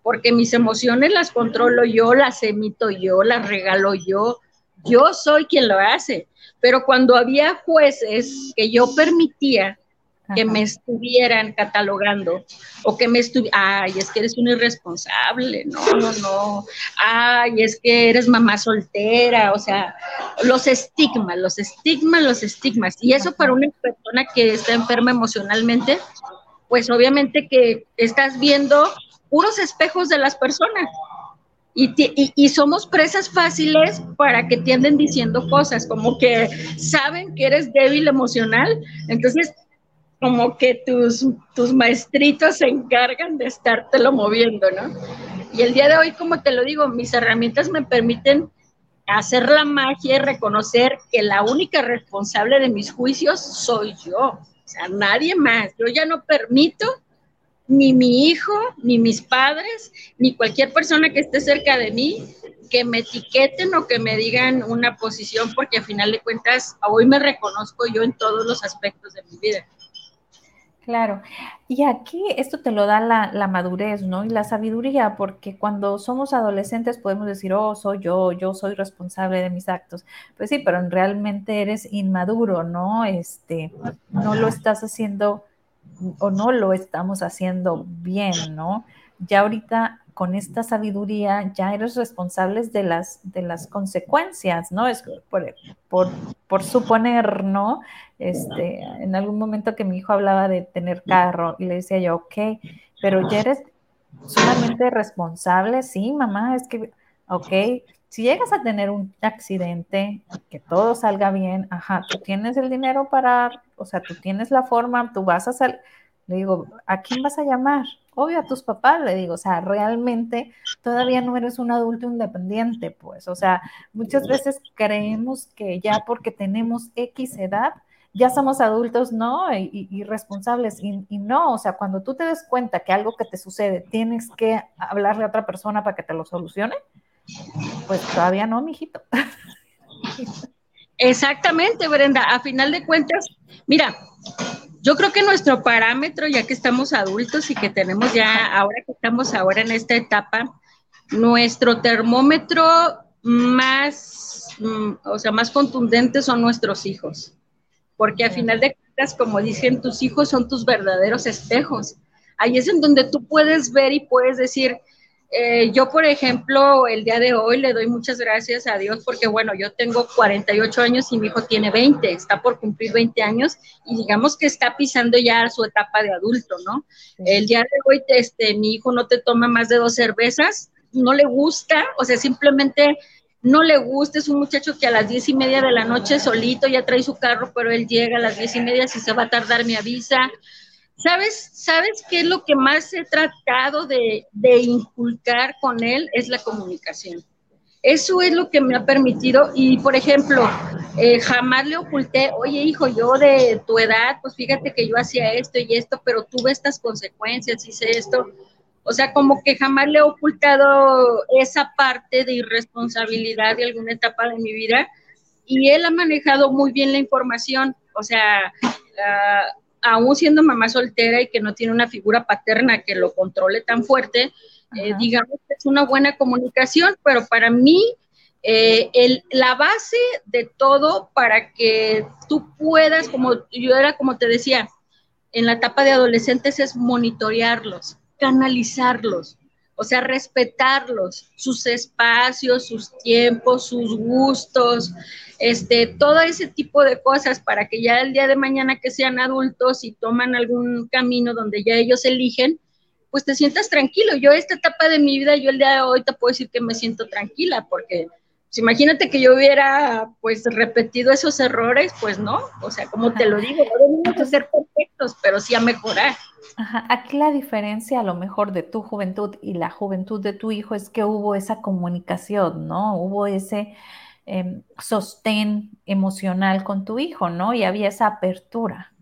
porque mis emociones las controlo yo, las emito yo, las regalo yo, yo soy quien lo hace. Pero cuando había jueces que yo permitía que me estuvieran catalogando o que me estuvieran, ay, es que eres un irresponsable, no, no, no, ay, es que eres mamá soltera, o sea, los estigmas, los estigmas, los estigmas. Y eso para una persona que está enferma emocionalmente, pues obviamente que estás viendo puros espejos de las personas. Y, y, y, somos presas fáciles para que tienden diciendo cosas como que saben que eres débil emocional, entonces como que tus, tus maestritos se encargan de estártelo moviendo, ¿no? Y el día de hoy, como te lo digo, mis herramientas me permiten hacer la magia y reconocer que la única responsable de mis juicios soy yo, o sea, nadie más. Yo ya no permito ni mi hijo, ni mis padres, ni cualquier persona que esté cerca de mí que me etiqueten o que me digan una posición, porque a final de cuentas hoy me reconozco yo en todos los aspectos de mi vida. Claro, y aquí esto te lo da la, madurez, ¿no? Y la sabiduría, porque cuando somos adolescentes podemos decir, oh, soy yo, yo soy responsable de mis actos. Pues sí, pero realmente eres inmaduro, ¿no? Este, no lo estás haciendo o no lo estamos haciendo bien, ¿no? Ya ahorita con esta sabiduría ya eres responsables de las, de las consecuencias, ¿no? Es por, por, suponer, ¿no? Este, en algún momento que mi hijo hablaba de tener carro y le decía yo, ok, pero ya eres solamente responsable, sí, mamá, es que, ok, si llegas a tener un accidente, que todo salga bien, ajá, tú tienes el dinero para, o sea, tú tienes la forma, tú vas a salir Le digo, ¿a quién vas a llamar? Obvio a tus papás, le digo, o sea, realmente todavía no eres un adulto independiente, pues, o sea, muchas veces creemos que ya porque tenemos X edad, ya somos adultos, ¿no? Y, responsables. Y, y, no, o sea, cuando tú te des cuenta que algo que te sucede, tienes que hablarle a otra persona para que te lo solucione, pues todavía no, mijito. Exactamente, Brenda. A final de cuentas, mira, yo creo que nuestro parámetro, ya que estamos adultos y que tenemos ya, ahora que estamos ahora en esta etapa, nuestro termómetro más, mm, o sea, más contundente son nuestros hijos. Porque a final de cuentas, como dicen, tus hijos son tus verdaderos espejos. Ahí es en donde tú puedes ver y puedes decir, eh, yo, por ejemplo, el día de hoy le doy muchas gracias a Dios porque, bueno, yo tengo 48 años y mi hijo tiene 20, está por cumplir 20 años y digamos que está pisando ya su etapa de adulto, ¿no? El día de hoy, este, mi hijo no te toma más de dos cervezas, no le gusta, o sea, simplemente no le gusta, es un muchacho que a las diez y media de la noche solito ya trae su carro, pero él llega a las diez y media, si se va a tardar me avisa, ¿Sabes, ¿Sabes qué es lo que más he tratado de, inculcar con él? Es la comunicación. Eso es lo que me ha permitido y, por ejemplo, eh, jamás le oculté, oye hijo, yo de tu edad, pues fíjate que yo hacía esto y esto, pero tuve estas consecuencias, hice esto. O sea, como que jamás le he ocultado esa parte de irresponsabilidad de alguna etapa de mi vida y él ha manejado muy bien la información. O sea, uh, aún siendo mamá soltera y que no tiene una figura paterna que lo controle tan fuerte, eh, digamos que es una buena comunicación, pero para mí eh, el, la base de todo para que tú puedas, como yo era como te decía, en la etapa de adolescentes es monitorearlos, canalizarlos, o sea, respetarlos, sus espacios, sus tiempos, sus gustos, este, todo ese tipo de cosas para que ya el día de mañana que sean adultos y toman algún camino donde ya ellos eligen, pues te sientas tranquilo. Yo esta etapa de mi vida, yo el día de hoy te puedo decir que me siento tranquila porque pues, imagínate que yo hubiera pues repetido esos errores, pues no, o sea, como te lo digo, no debemos ser pero sí a mejorar. Ajá. Aquí la diferencia a lo mejor de tu juventud y la juventud de tu hijo es que hubo esa comunicación, ¿no? Hubo ese em, sostén emocional con tu hijo, ¿no? Y había esa apertura,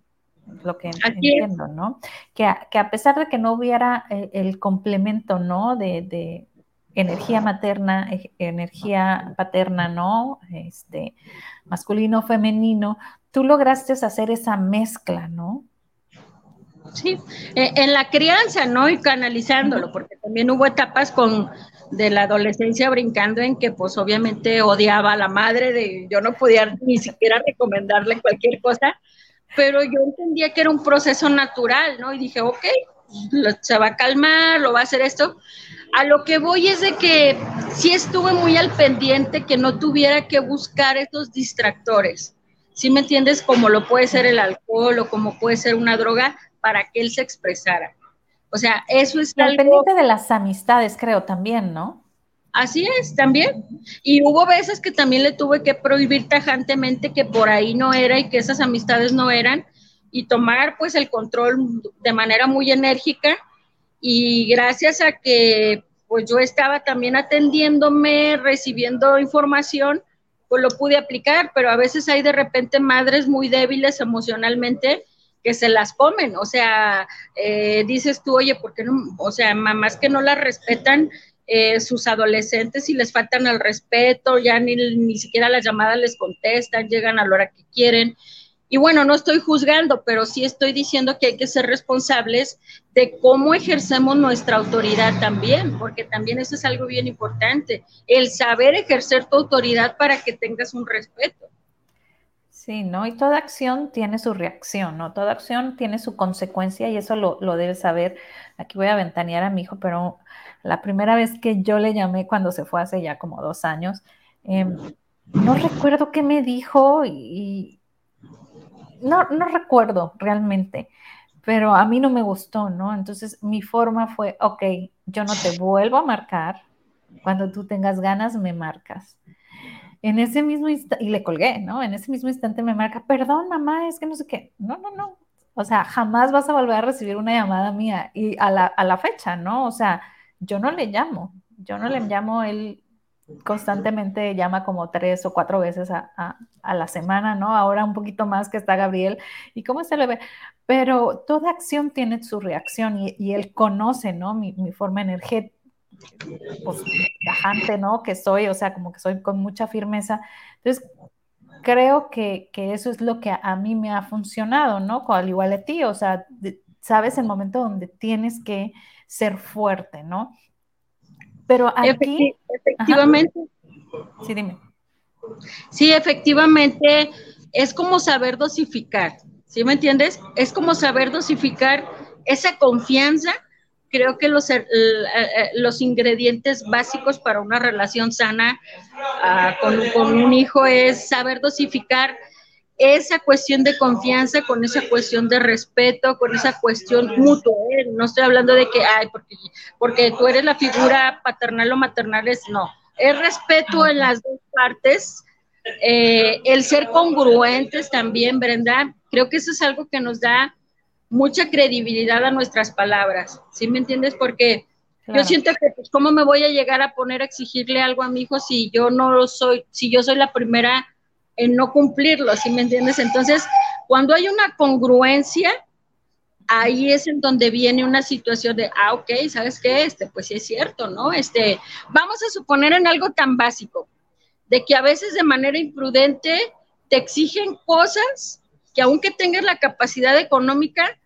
lo que entiendo, ¿no? Que a, que a, pesar de que no hubiera eh, el, complemento, ¿no? De, energía materna, energía paterna, ¿no? Este, masculino, femenino, tú lograste hacer esa mezcla, ¿no? Sí, eh, en la crianza, ¿no? Y canalizándolo, porque también hubo etapas con de la adolescencia brincando en que pues obviamente odiaba a la madre, de yo no podía ni siquiera recomendarle cualquier cosa, pero yo entendía que era un proceso natural, ¿no? Y dije, ok, se va a calmar, lo va a hacer esto. A lo que voy es de que sí estuve muy al pendiente que no tuviera que buscar estos distractores. ¿Sí me entiendes? Como lo puede ser el alcohol o como puede ser una droga, para que él se expresara. O sea, eso es algo... pendiente de las amistades, creo, también, ¿no? Así es, también. Y hubo veces que también le tuve que prohibir tajantemente que por ahí no era y que esas amistades no eran y tomar pues el control de manera muy enérgica y gracias a que pues yo estaba también atendiéndome, recibiendo información, pues lo pude aplicar, pero a veces hay de repente madres muy débiles emocionalmente que se las comen, o sea, eh, dices tú, oye, ¿por qué no? O sea, mamás que no las respetan eh, sus adolescentes y les faltan el respeto, ya ni, ni siquiera las llamadas les contestan, llegan a la hora que quieren. Y bueno, no estoy juzgando, pero sí estoy diciendo que hay que ser responsables de cómo ejercemos nuestra autoridad también, porque también eso es algo bien importante, el saber ejercer tu autoridad para que tengas un respeto. Sí, ¿no? Y toda acción tiene su reacción, ¿no? Toda acción tiene su consecuencia y eso lo, lo debes saber. Aquí voy a ventanear a mi hijo, pero la primera vez que yo le llamé cuando se fue hace ya como dos años, em, no recuerdo qué me dijo y, no, no recuerdo realmente, pero a mí no me gustó, ¿no? Entonces mi forma fue, ok, yo no te vuelvo a marcar, cuando tú tengas ganas me marcas. En ese mismo instante, y le colgué, ¿no? En ese mismo instante me marca, perdón, mamá, es que no sé qué. No, no, no. O sea, jamás vas a volver a recibir una llamada mía y a la, a la fecha, ¿no? O sea, yo no le llamo, yo no le llamo, él constantemente llama como tres o cuatro veces a, la semana, ¿no? Ahora un poquito más que está Gabriel. ¿Y cómo se le ve? Pero toda acción tiene su reacción y, él conoce, ¿no? Mi, forma energética, pues, tajante, ¿no? Que soy, o sea, como que soy con mucha firmeza. Entonces, creo que, eso es lo que a, mí me ha funcionado, ¿no? Al igual a ti, o sea, sabes el momento donde tienes que ser fuerte, ¿no? Pero aquí... efectivamente. Sí, dime. Sí, efectivamente, es como saber dosificar, ¿sí me entiendes? Es como saber dosificar esa confianza. Creo que los, eh, eh, los ingredientes básicos para una relación sana ah, con, un hijo es saber dosificar esa cuestión de confianza, con esa cuestión de respeto, con esa cuestión mutua. ¿eh? No estoy hablando de que, ay, porque, porque tú eres la figura paternal o maternal, es no. Es respeto en las dos partes. El ser congruentes también, Brenda, creo que eso es algo que nos da mucha credibilidad a nuestras palabras, ¿sí me entiendes? Porque yo siento que, pues, ¿cómo me voy a llegar a poner a exigirle algo a mi hijo si yo no lo soy, si yo soy la primera en no cumplirlo, ¿sí me entiendes? Entonces, cuando hay una congruencia, ahí es en donde viene una situación de, ah, ok, ¿sabes qué? Este, pues sí es cierto, ¿no? Este, vamos a suponer en algo tan básico, de que a veces de manera imprudente te exigen cosas que aunque tengas la capacidad económica,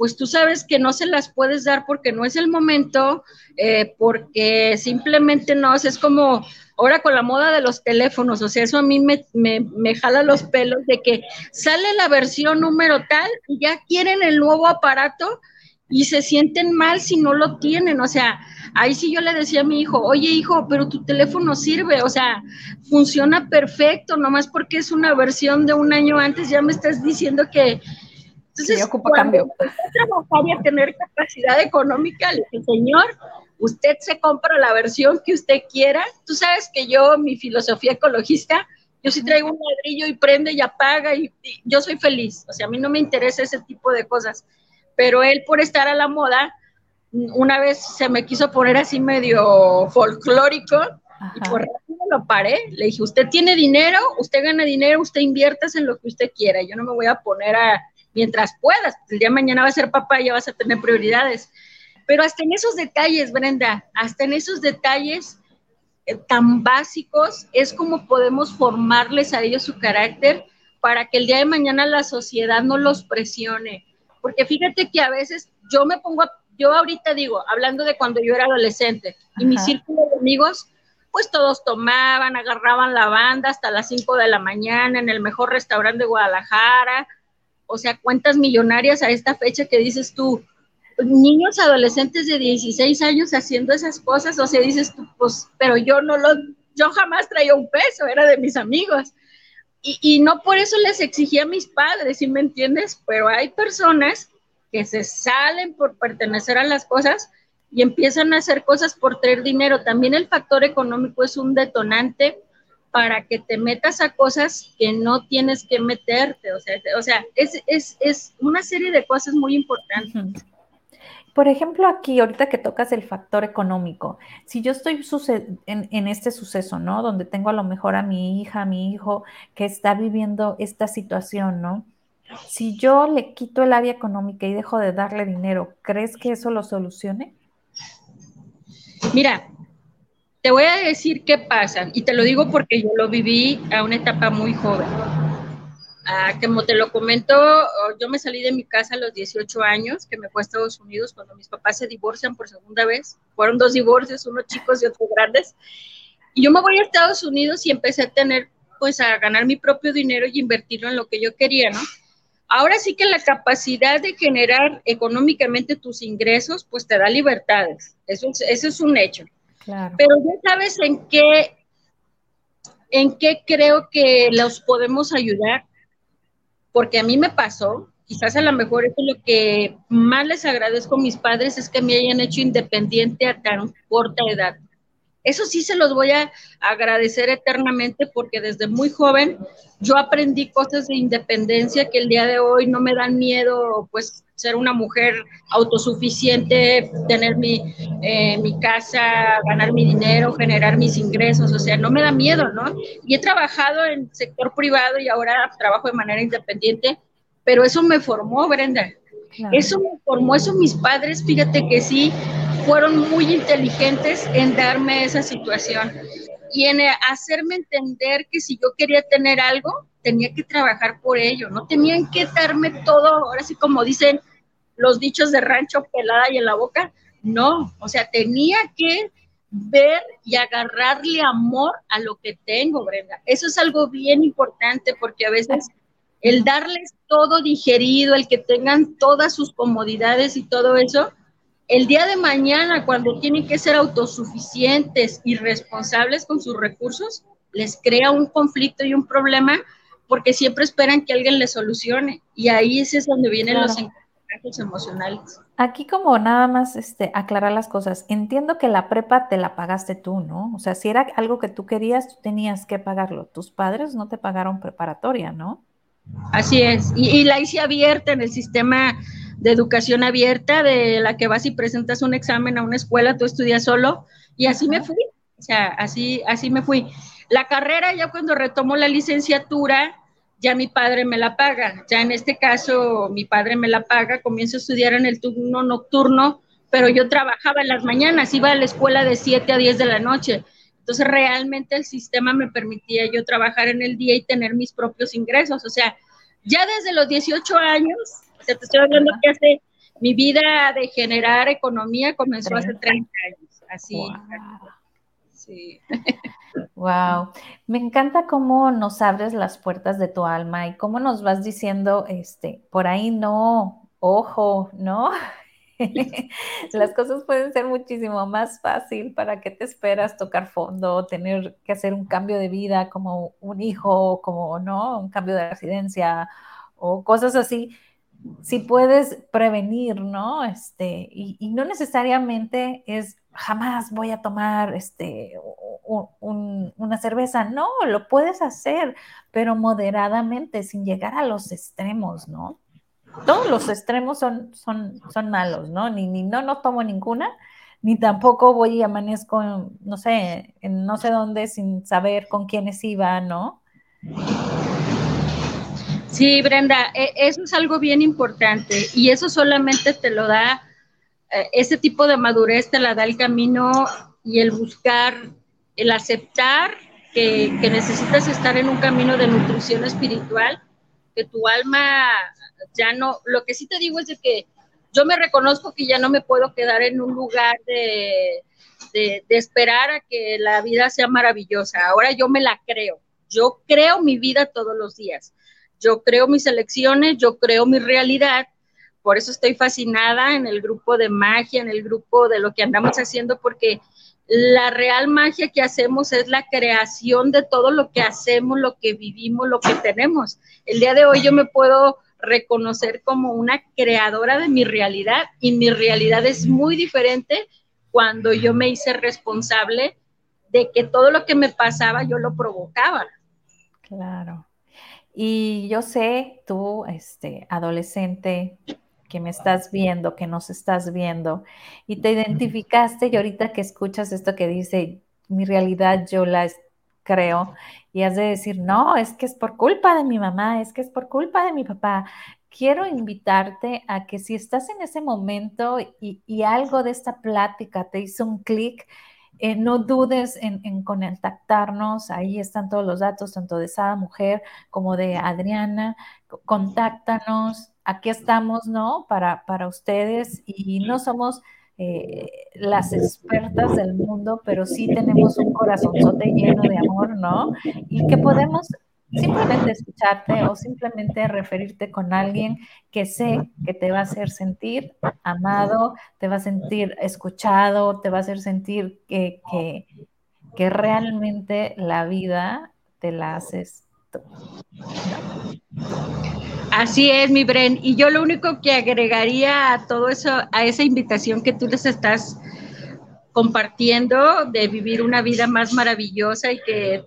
pues tú sabes que no se las puedes dar porque no es el momento, eh, porque simplemente no, es como ahora con la moda de los teléfonos, o sea, eso a mí me, me, jala los pelos de que sale la versión número tal ya quieren el nuevo aparato y se sienten mal si no lo tienen, o sea, ahí sí yo le decía a mi hijo, oye hijo, pero tu teléfono sirve, o sea, funciona perfecto, nomás porque es una versión de un año antes, ya me estás diciendo que entonces, sí, ocupa cambio. trabajar y a tener capacidad económica, le dije, señor, usted se compra la versión que usted quiera. Tú sabes que yo, mi filosofía ecologista, yo sí traigo un ladrillo y prende y apaga y, yo soy feliz. O sea, a mí no me interesa ese tipo de cosas. Pero él, por estar a la moda, una vez se me quiso poner así medio folclórico y por eso lo paré. Le dije, usted tiene dinero, usted gana dinero, usted inviertas en lo que usted quiera. Yo no me voy a poner a mientras puedas. El día de mañana va a ser papá y ya vas a tener prioridades. Pero hasta en esos detalles, Brenda, hasta en esos detalles eh, tan básicos, es como podemos formarles a ellos su carácter para que el día de mañana la sociedad no los presione. Porque fíjate que a veces yo me pongo, yo ahorita digo, hablando de cuando yo era adolescente y mi círculo de amigos, pues todos tomaban, agarraban la banda hasta las 5 de la mañana en el mejor restaurante de Guadalajara, o sea, cuentas millonarias a esta fecha que dices tú, niños adolescentes de 16 años haciendo esas cosas, o sea, dices tú, pues, pero yo no lo, yo jamás traía un peso, era de mis amigos. Y, y no por eso les exigía a mis padres, ¿sí me entiendes? Pero hay personas que se salen por pertenecer a las cosas y empiezan a hacer cosas por traer dinero. También el factor económico es un detonante para que te metas a cosas que no tienes que meterte. O sea, o sea es, es, es una serie de cosas muy importantes. Por ejemplo, aquí, ahorita que tocas el factor económico, si yo estoy en, en, este suceso, ¿no? Donde tengo a lo mejor a mi hija, a mi hijo, que está viviendo esta situación, ¿no? Si yo le quito el área económica y dejo de darle dinero, ¿crees que eso lo solucione? Mira, te voy a decir qué pasa, y te lo digo porque yo lo viví a una etapa muy joven. Ah, como te lo comento, oh, yo me salí de mi casa a los 18 años, que me fue a Estados Unidos cuando mis papás se divorcian por segunda vez. Fueron dos divorcios, uno chicos y otro grandes. Y yo me voy a Estados Unidos y empecé a tener, pues, a ganar mi propio dinero y invertirlo en lo que yo quería, ¿no? Ahora sí que la capacidad de generar económicamente tus ingresos, pues te da libertades. Eso, eso es un hecho. Pero ya sabes en qué, en qué creo que los podemos ayudar, porque a mí me pasó, quizás a lo mejor es lo que más les agradezco a mis padres, es que me hayan hecho independiente a tan corta edad. Eso sí se los voy a agradecer eternamente porque desde muy joven yo aprendí cosas de independencia que el día de hoy no me dan miedo, pues ser una mujer autosuficiente, tener mi, eh, mi casa, ganar mi dinero, generar mis ingresos, o sea, no me da miedo, ¿no? Y he trabajado en sector privado y ahora trabajo de manera independiente, pero eso me formó, Brenda. Eso me formó, eso mis padres, fíjate que sí, fueron muy inteligentes en darme esa situación y en hacerme entender que si yo quería tener algo, tenía que trabajar por ello, no tenían que darme todo, ahora sí como dicen los dichos de rancho pelada y en la boca, no, o sea, tenía que ver y agarrarle amor a lo que tengo, Brenda. Eso es algo bien importante porque a veces el darles todo digerido, el que tengan todas sus comodidades y todo eso, el día de mañana, cuando tienen que ser autosuficientes y responsables con sus recursos, les crea un conflicto y un problema porque siempre esperan que alguien les solucione. Y ahí es donde vienen los encajes emocionales. Aquí como nada más este, aclarar las cosas. Entiendo que la prepa te la pagaste tú, ¿no? O sea, si era algo que tú querías, tú tenías que pagarlo. Tus padres no te pagaron preparatoria, ¿no? Así es. Y, y la hice abierta en el sistema de educación abierta, de la que vas y presentas un examen a una escuela, tú estudias solo, y así me fui, o sea, así, así me fui. La carrera, ya cuando retomo la licenciatura, ya mi padre me la paga, ya en este caso mi padre me la paga, comienzo a estudiar en el turno nocturno, pero yo trabajaba en las mañanas, iba a la escuela de 7 a 10 de la noche. Entonces realmente el sistema me permitía yo trabajar en el día y tener mis propios ingresos. O sea, ya desde los 18 años o sea, te estoy hablando que hace mi vida de generar economía comenzó hace 30 años. Así. Wow. Sí. Wow. Me encanta cómo nos abres las puertas de tu alma y cómo nos vas diciendo, este, por ahí no, ojo, ¿no? Las cosas pueden ser muchísimo más fácil para que te esperas tocar fondo, tener que hacer un cambio de vida como un hijo, como, ¿no? Un cambio de residencia o cosas así si puedes prevenir, ¿no? Este, y, no necesariamente es jamás voy a tomar este, una cerveza, no, lo puedes hacer, pero moderadamente, sin llegar a los extremos, ¿no? Todos los extremos son, son, son malos, ¿no? Ni, ni no, no tomo ninguna, ni tampoco voy y amanezco, no sé, en no sé dónde sin saber con quiénes iba, ¿no? Sí, Brenda, e, eso es algo bien importante y eso solamente te lo da, eh, ese tipo de madurez te la da el camino y el buscar, el aceptar que, necesitas estar en un camino de nutrición espiritual, que tu alma ya no, lo que sí te digo es de que yo me reconozco que ya no me puedo quedar en un lugar de, de, de, esperar a que la vida sea maravillosa. Ahora yo me la creo. Yo creo mi vida todos los días. Yo creo mis elecciones, yo creo mi realidad. Por eso estoy fascinada en el grupo de magia, en el grupo de lo que andamos haciendo, porque la real magia que hacemos es la creación de todo lo que hacemos, lo que vivimos, lo que tenemos. El día de hoy yo me puedo reconocer como una creadora de mi realidad y mi realidad es muy diferente cuando yo me hice responsable de que todo lo que me pasaba yo lo provocaba. Claro. Y yo sé, tú, este, adolescente, que me estás viendo, que nos estás viendo, y te identificaste y ahorita que escuchas esto que dice, mi realidad yo la creo, y has de decir, no, es que es por culpa de mi mamá, es que es por culpa de mi papá. Quiero invitarte a que si estás en ese momento y, y algo de esta plática te hizo un clic, eh, no dudes en, contactarnos, ahí están todos los datos, tanto de Sada Mujer como de Adriana. Contáctanos, aquí estamos, ¿no? Para, para ustedes y no somos eh, las expertas del mundo, pero sí tenemos un corazonzote lleno de amor, ¿no? Y que podemos simplemente escucharte o simplemente referirte con alguien que sé que te va a hacer sentir amado, te va a sentir escuchado, te va a hacer sentir que, que, realmente la vida te la haces. Así es, mi Bren. Y yo lo único que agregaría a todo eso, a esa invitación que tú les estás compartiendo de vivir una vida más maravillosa y que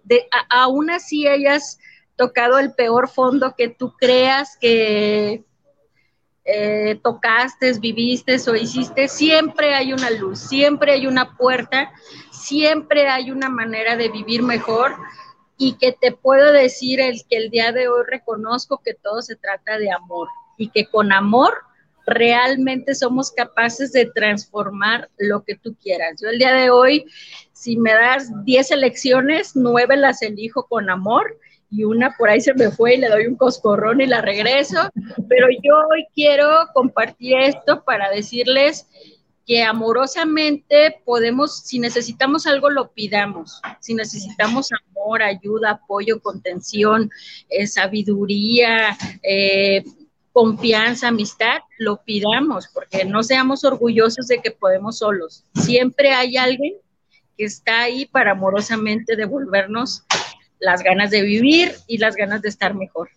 aún así hayas tocado el peor fondo que tú creas que eh, tocaste, viviste o hiciste, siempre hay una luz, siempre hay una puerta, siempre hay una manera de vivir mejor y que te puedo decir el que el día de hoy reconozco que todo se trata de amor y que con amor realmente somos capaces de transformar lo que tú quieras. Yo el día de hoy, si me das 10 elecciones, 9 las elijo con amor y una por ahí se me fue y le doy un coscorrón y la regreso, pero yo hoy quiero compartir esto para decirles que amorosamente podemos, si necesitamos algo, lo pidamos. Si necesitamos amor, ayuda, apoyo, contención, eh, sabiduría, eh, confianza, amistad, lo pidamos, porque no seamos orgullosos de que podemos solos. Siempre hay alguien que está ahí para amorosamente devolvernos las ganas de vivir y las ganas de estar mejor.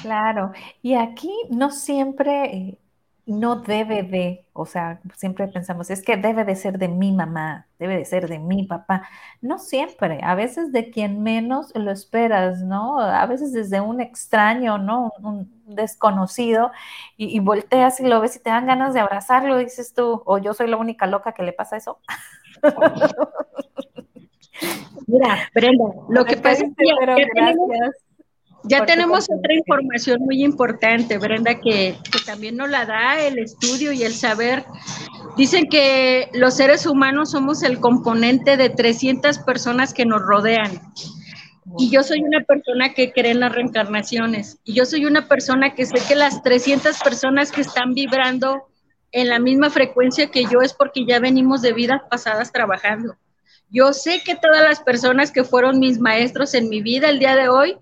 Claro, y aquí no siempre eh, no debe de, o sea, siempre pensamos, es que debe de ser de mi mamá, debe de ser de mi papá. No siempre, a veces de quien menos lo esperas, ¿no? A veces desde un extraño, ¿no? Un, desconocido, y, volteas y lo ves y te dan ganas de abrazarlo, dices tú, o yo soy la única loca que le pasa eso. Mira, Brenda, lo que pasa es que ya tenemos otra información muy importante, Brenda, que, también nos la da el estudio y el saber. Dicen que los seres humanos somos el componente de 300 personas que nos rodean. Y yo soy una persona que cree en las reencarnaciones. Y yo soy una persona que sé que las 300 personas que están vibrando en la misma frecuencia que yo es porque ya venimos de vidas pasadas trabajando. Yo sé que todas las personas que fueron mis maestros en mi vida el día de hoy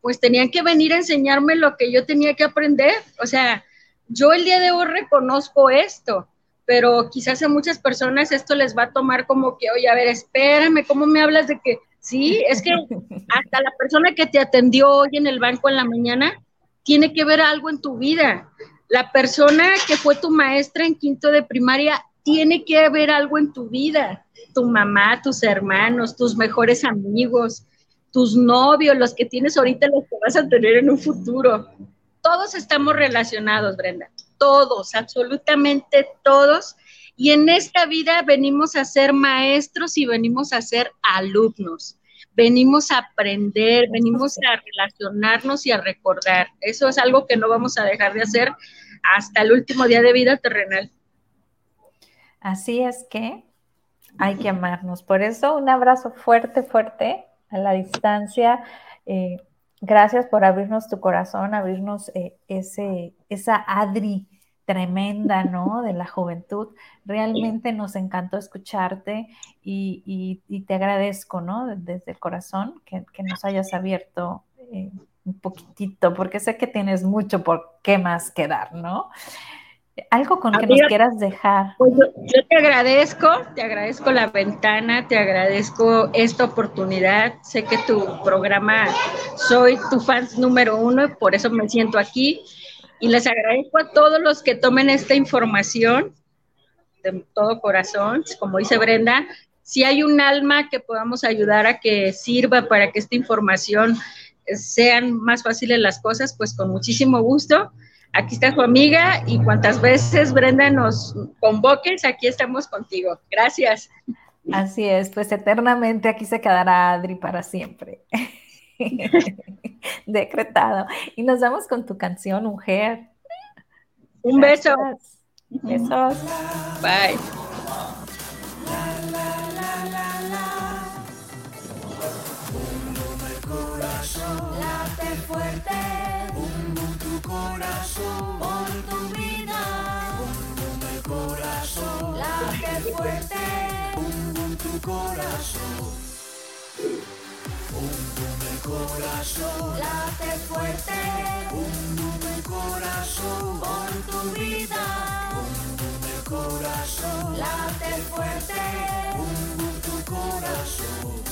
pues tenían que venir a enseñarme lo que yo tenía que aprender. O sea, yo el día de hoy reconozco esto, pero quizás a muchas personas esto les va a tomar como que, oye, a ver, espérame, ¿cómo me hablas de que sí? Es que hasta la persona que te atendió hoy en el banco en la mañana tiene que ver algo en tu vida. La persona que fue tu maestra en quinto de primaria tiene que ver algo en tu vida. Tu mamá, tus hermanos, tus mejores amigos, tus novios, los que tienes ahorita, los que vas a tener en un futuro. Todos estamos relacionados, Brenda. Todos, absolutamente todos. Y en esta vida venimos a ser maestros y venimos a ser alumnos. Venimos a aprender, venimos a relacionarnos y a recordar. Eso es algo que no vamos a dejar de hacer hasta el último día de vida terrenal. Así es que hay que amarnos. Por eso un abrazo fuerte, fuerte a la distancia. Eh, gracias por abrirnos tu corazón, abrirnos eh, ese, esa Adri tremenda, ¿no? De la juventud. Realmente nos encantó escucharte y, te agradezco, ¿no? Desde el corazón que, nos hayas abierto eh, un poquitito, porque sé que tienes mucho por qué más que dar, ¿no? Algo con que nos quieras dejar. Pues yo, te agradezco, te agradezco la ventana, te agradezco esta oportunidad. Sé que tu programa, soy tu fan número uno, y por eso me siento aquí. Y les agradezco a todos los que tomen esta información de todo corazón. Como dice Brenda, si hay un alma que podamos ayudar a que sirva para que esta información sean más fáciles las cosas, pues con muchísimo gusto aquí está tu amiga y cuantas veces Brenda nos convoques, aquí estamos contigo. Gracias. Así es, pues eternamente aquí se quedará Adri para siempre. Decretado. Y nos vamos con tu canción, Mujer. Un beso. Besos. Bye. fuerte corazón, por tu vida. Bum, el corazón, late fuerte. Bum, tu corazón. Bum, el corazón, late fuerte. Bum, el corazón, por tu vida. Bum, el corazón, late fuerte. Bum, tu corazón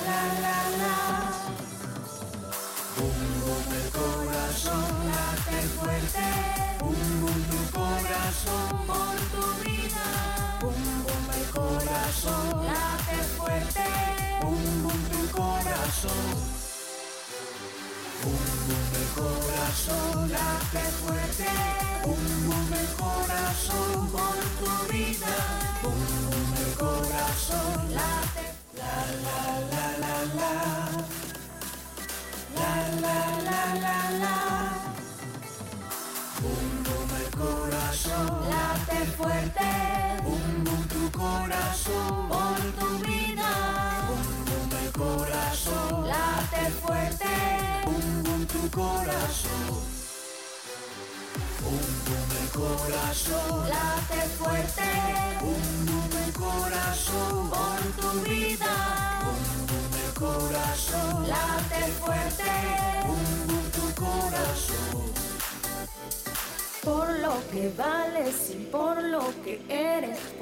Bum bum tu corazón por tu vida. Bum bum el corazón late fuerte. Bum bum tu corazón. Bum bum el corazón late fuerte. Bum bum el corazón por tu vida. Bum bum el corazón late. La la la la la. La la la la la. Bum bum el corazón late fuerte. Bum bum tu corazón por tu vida. Bum bum el corazón late fuerte. Bum bum tu corazón. Bum bum el corazón late fuerte. Bum bum el corazón por tu vida. Bum bum el corazón late fuerte. Bum bum tu corazón. Por lo que vales y por lo que eres.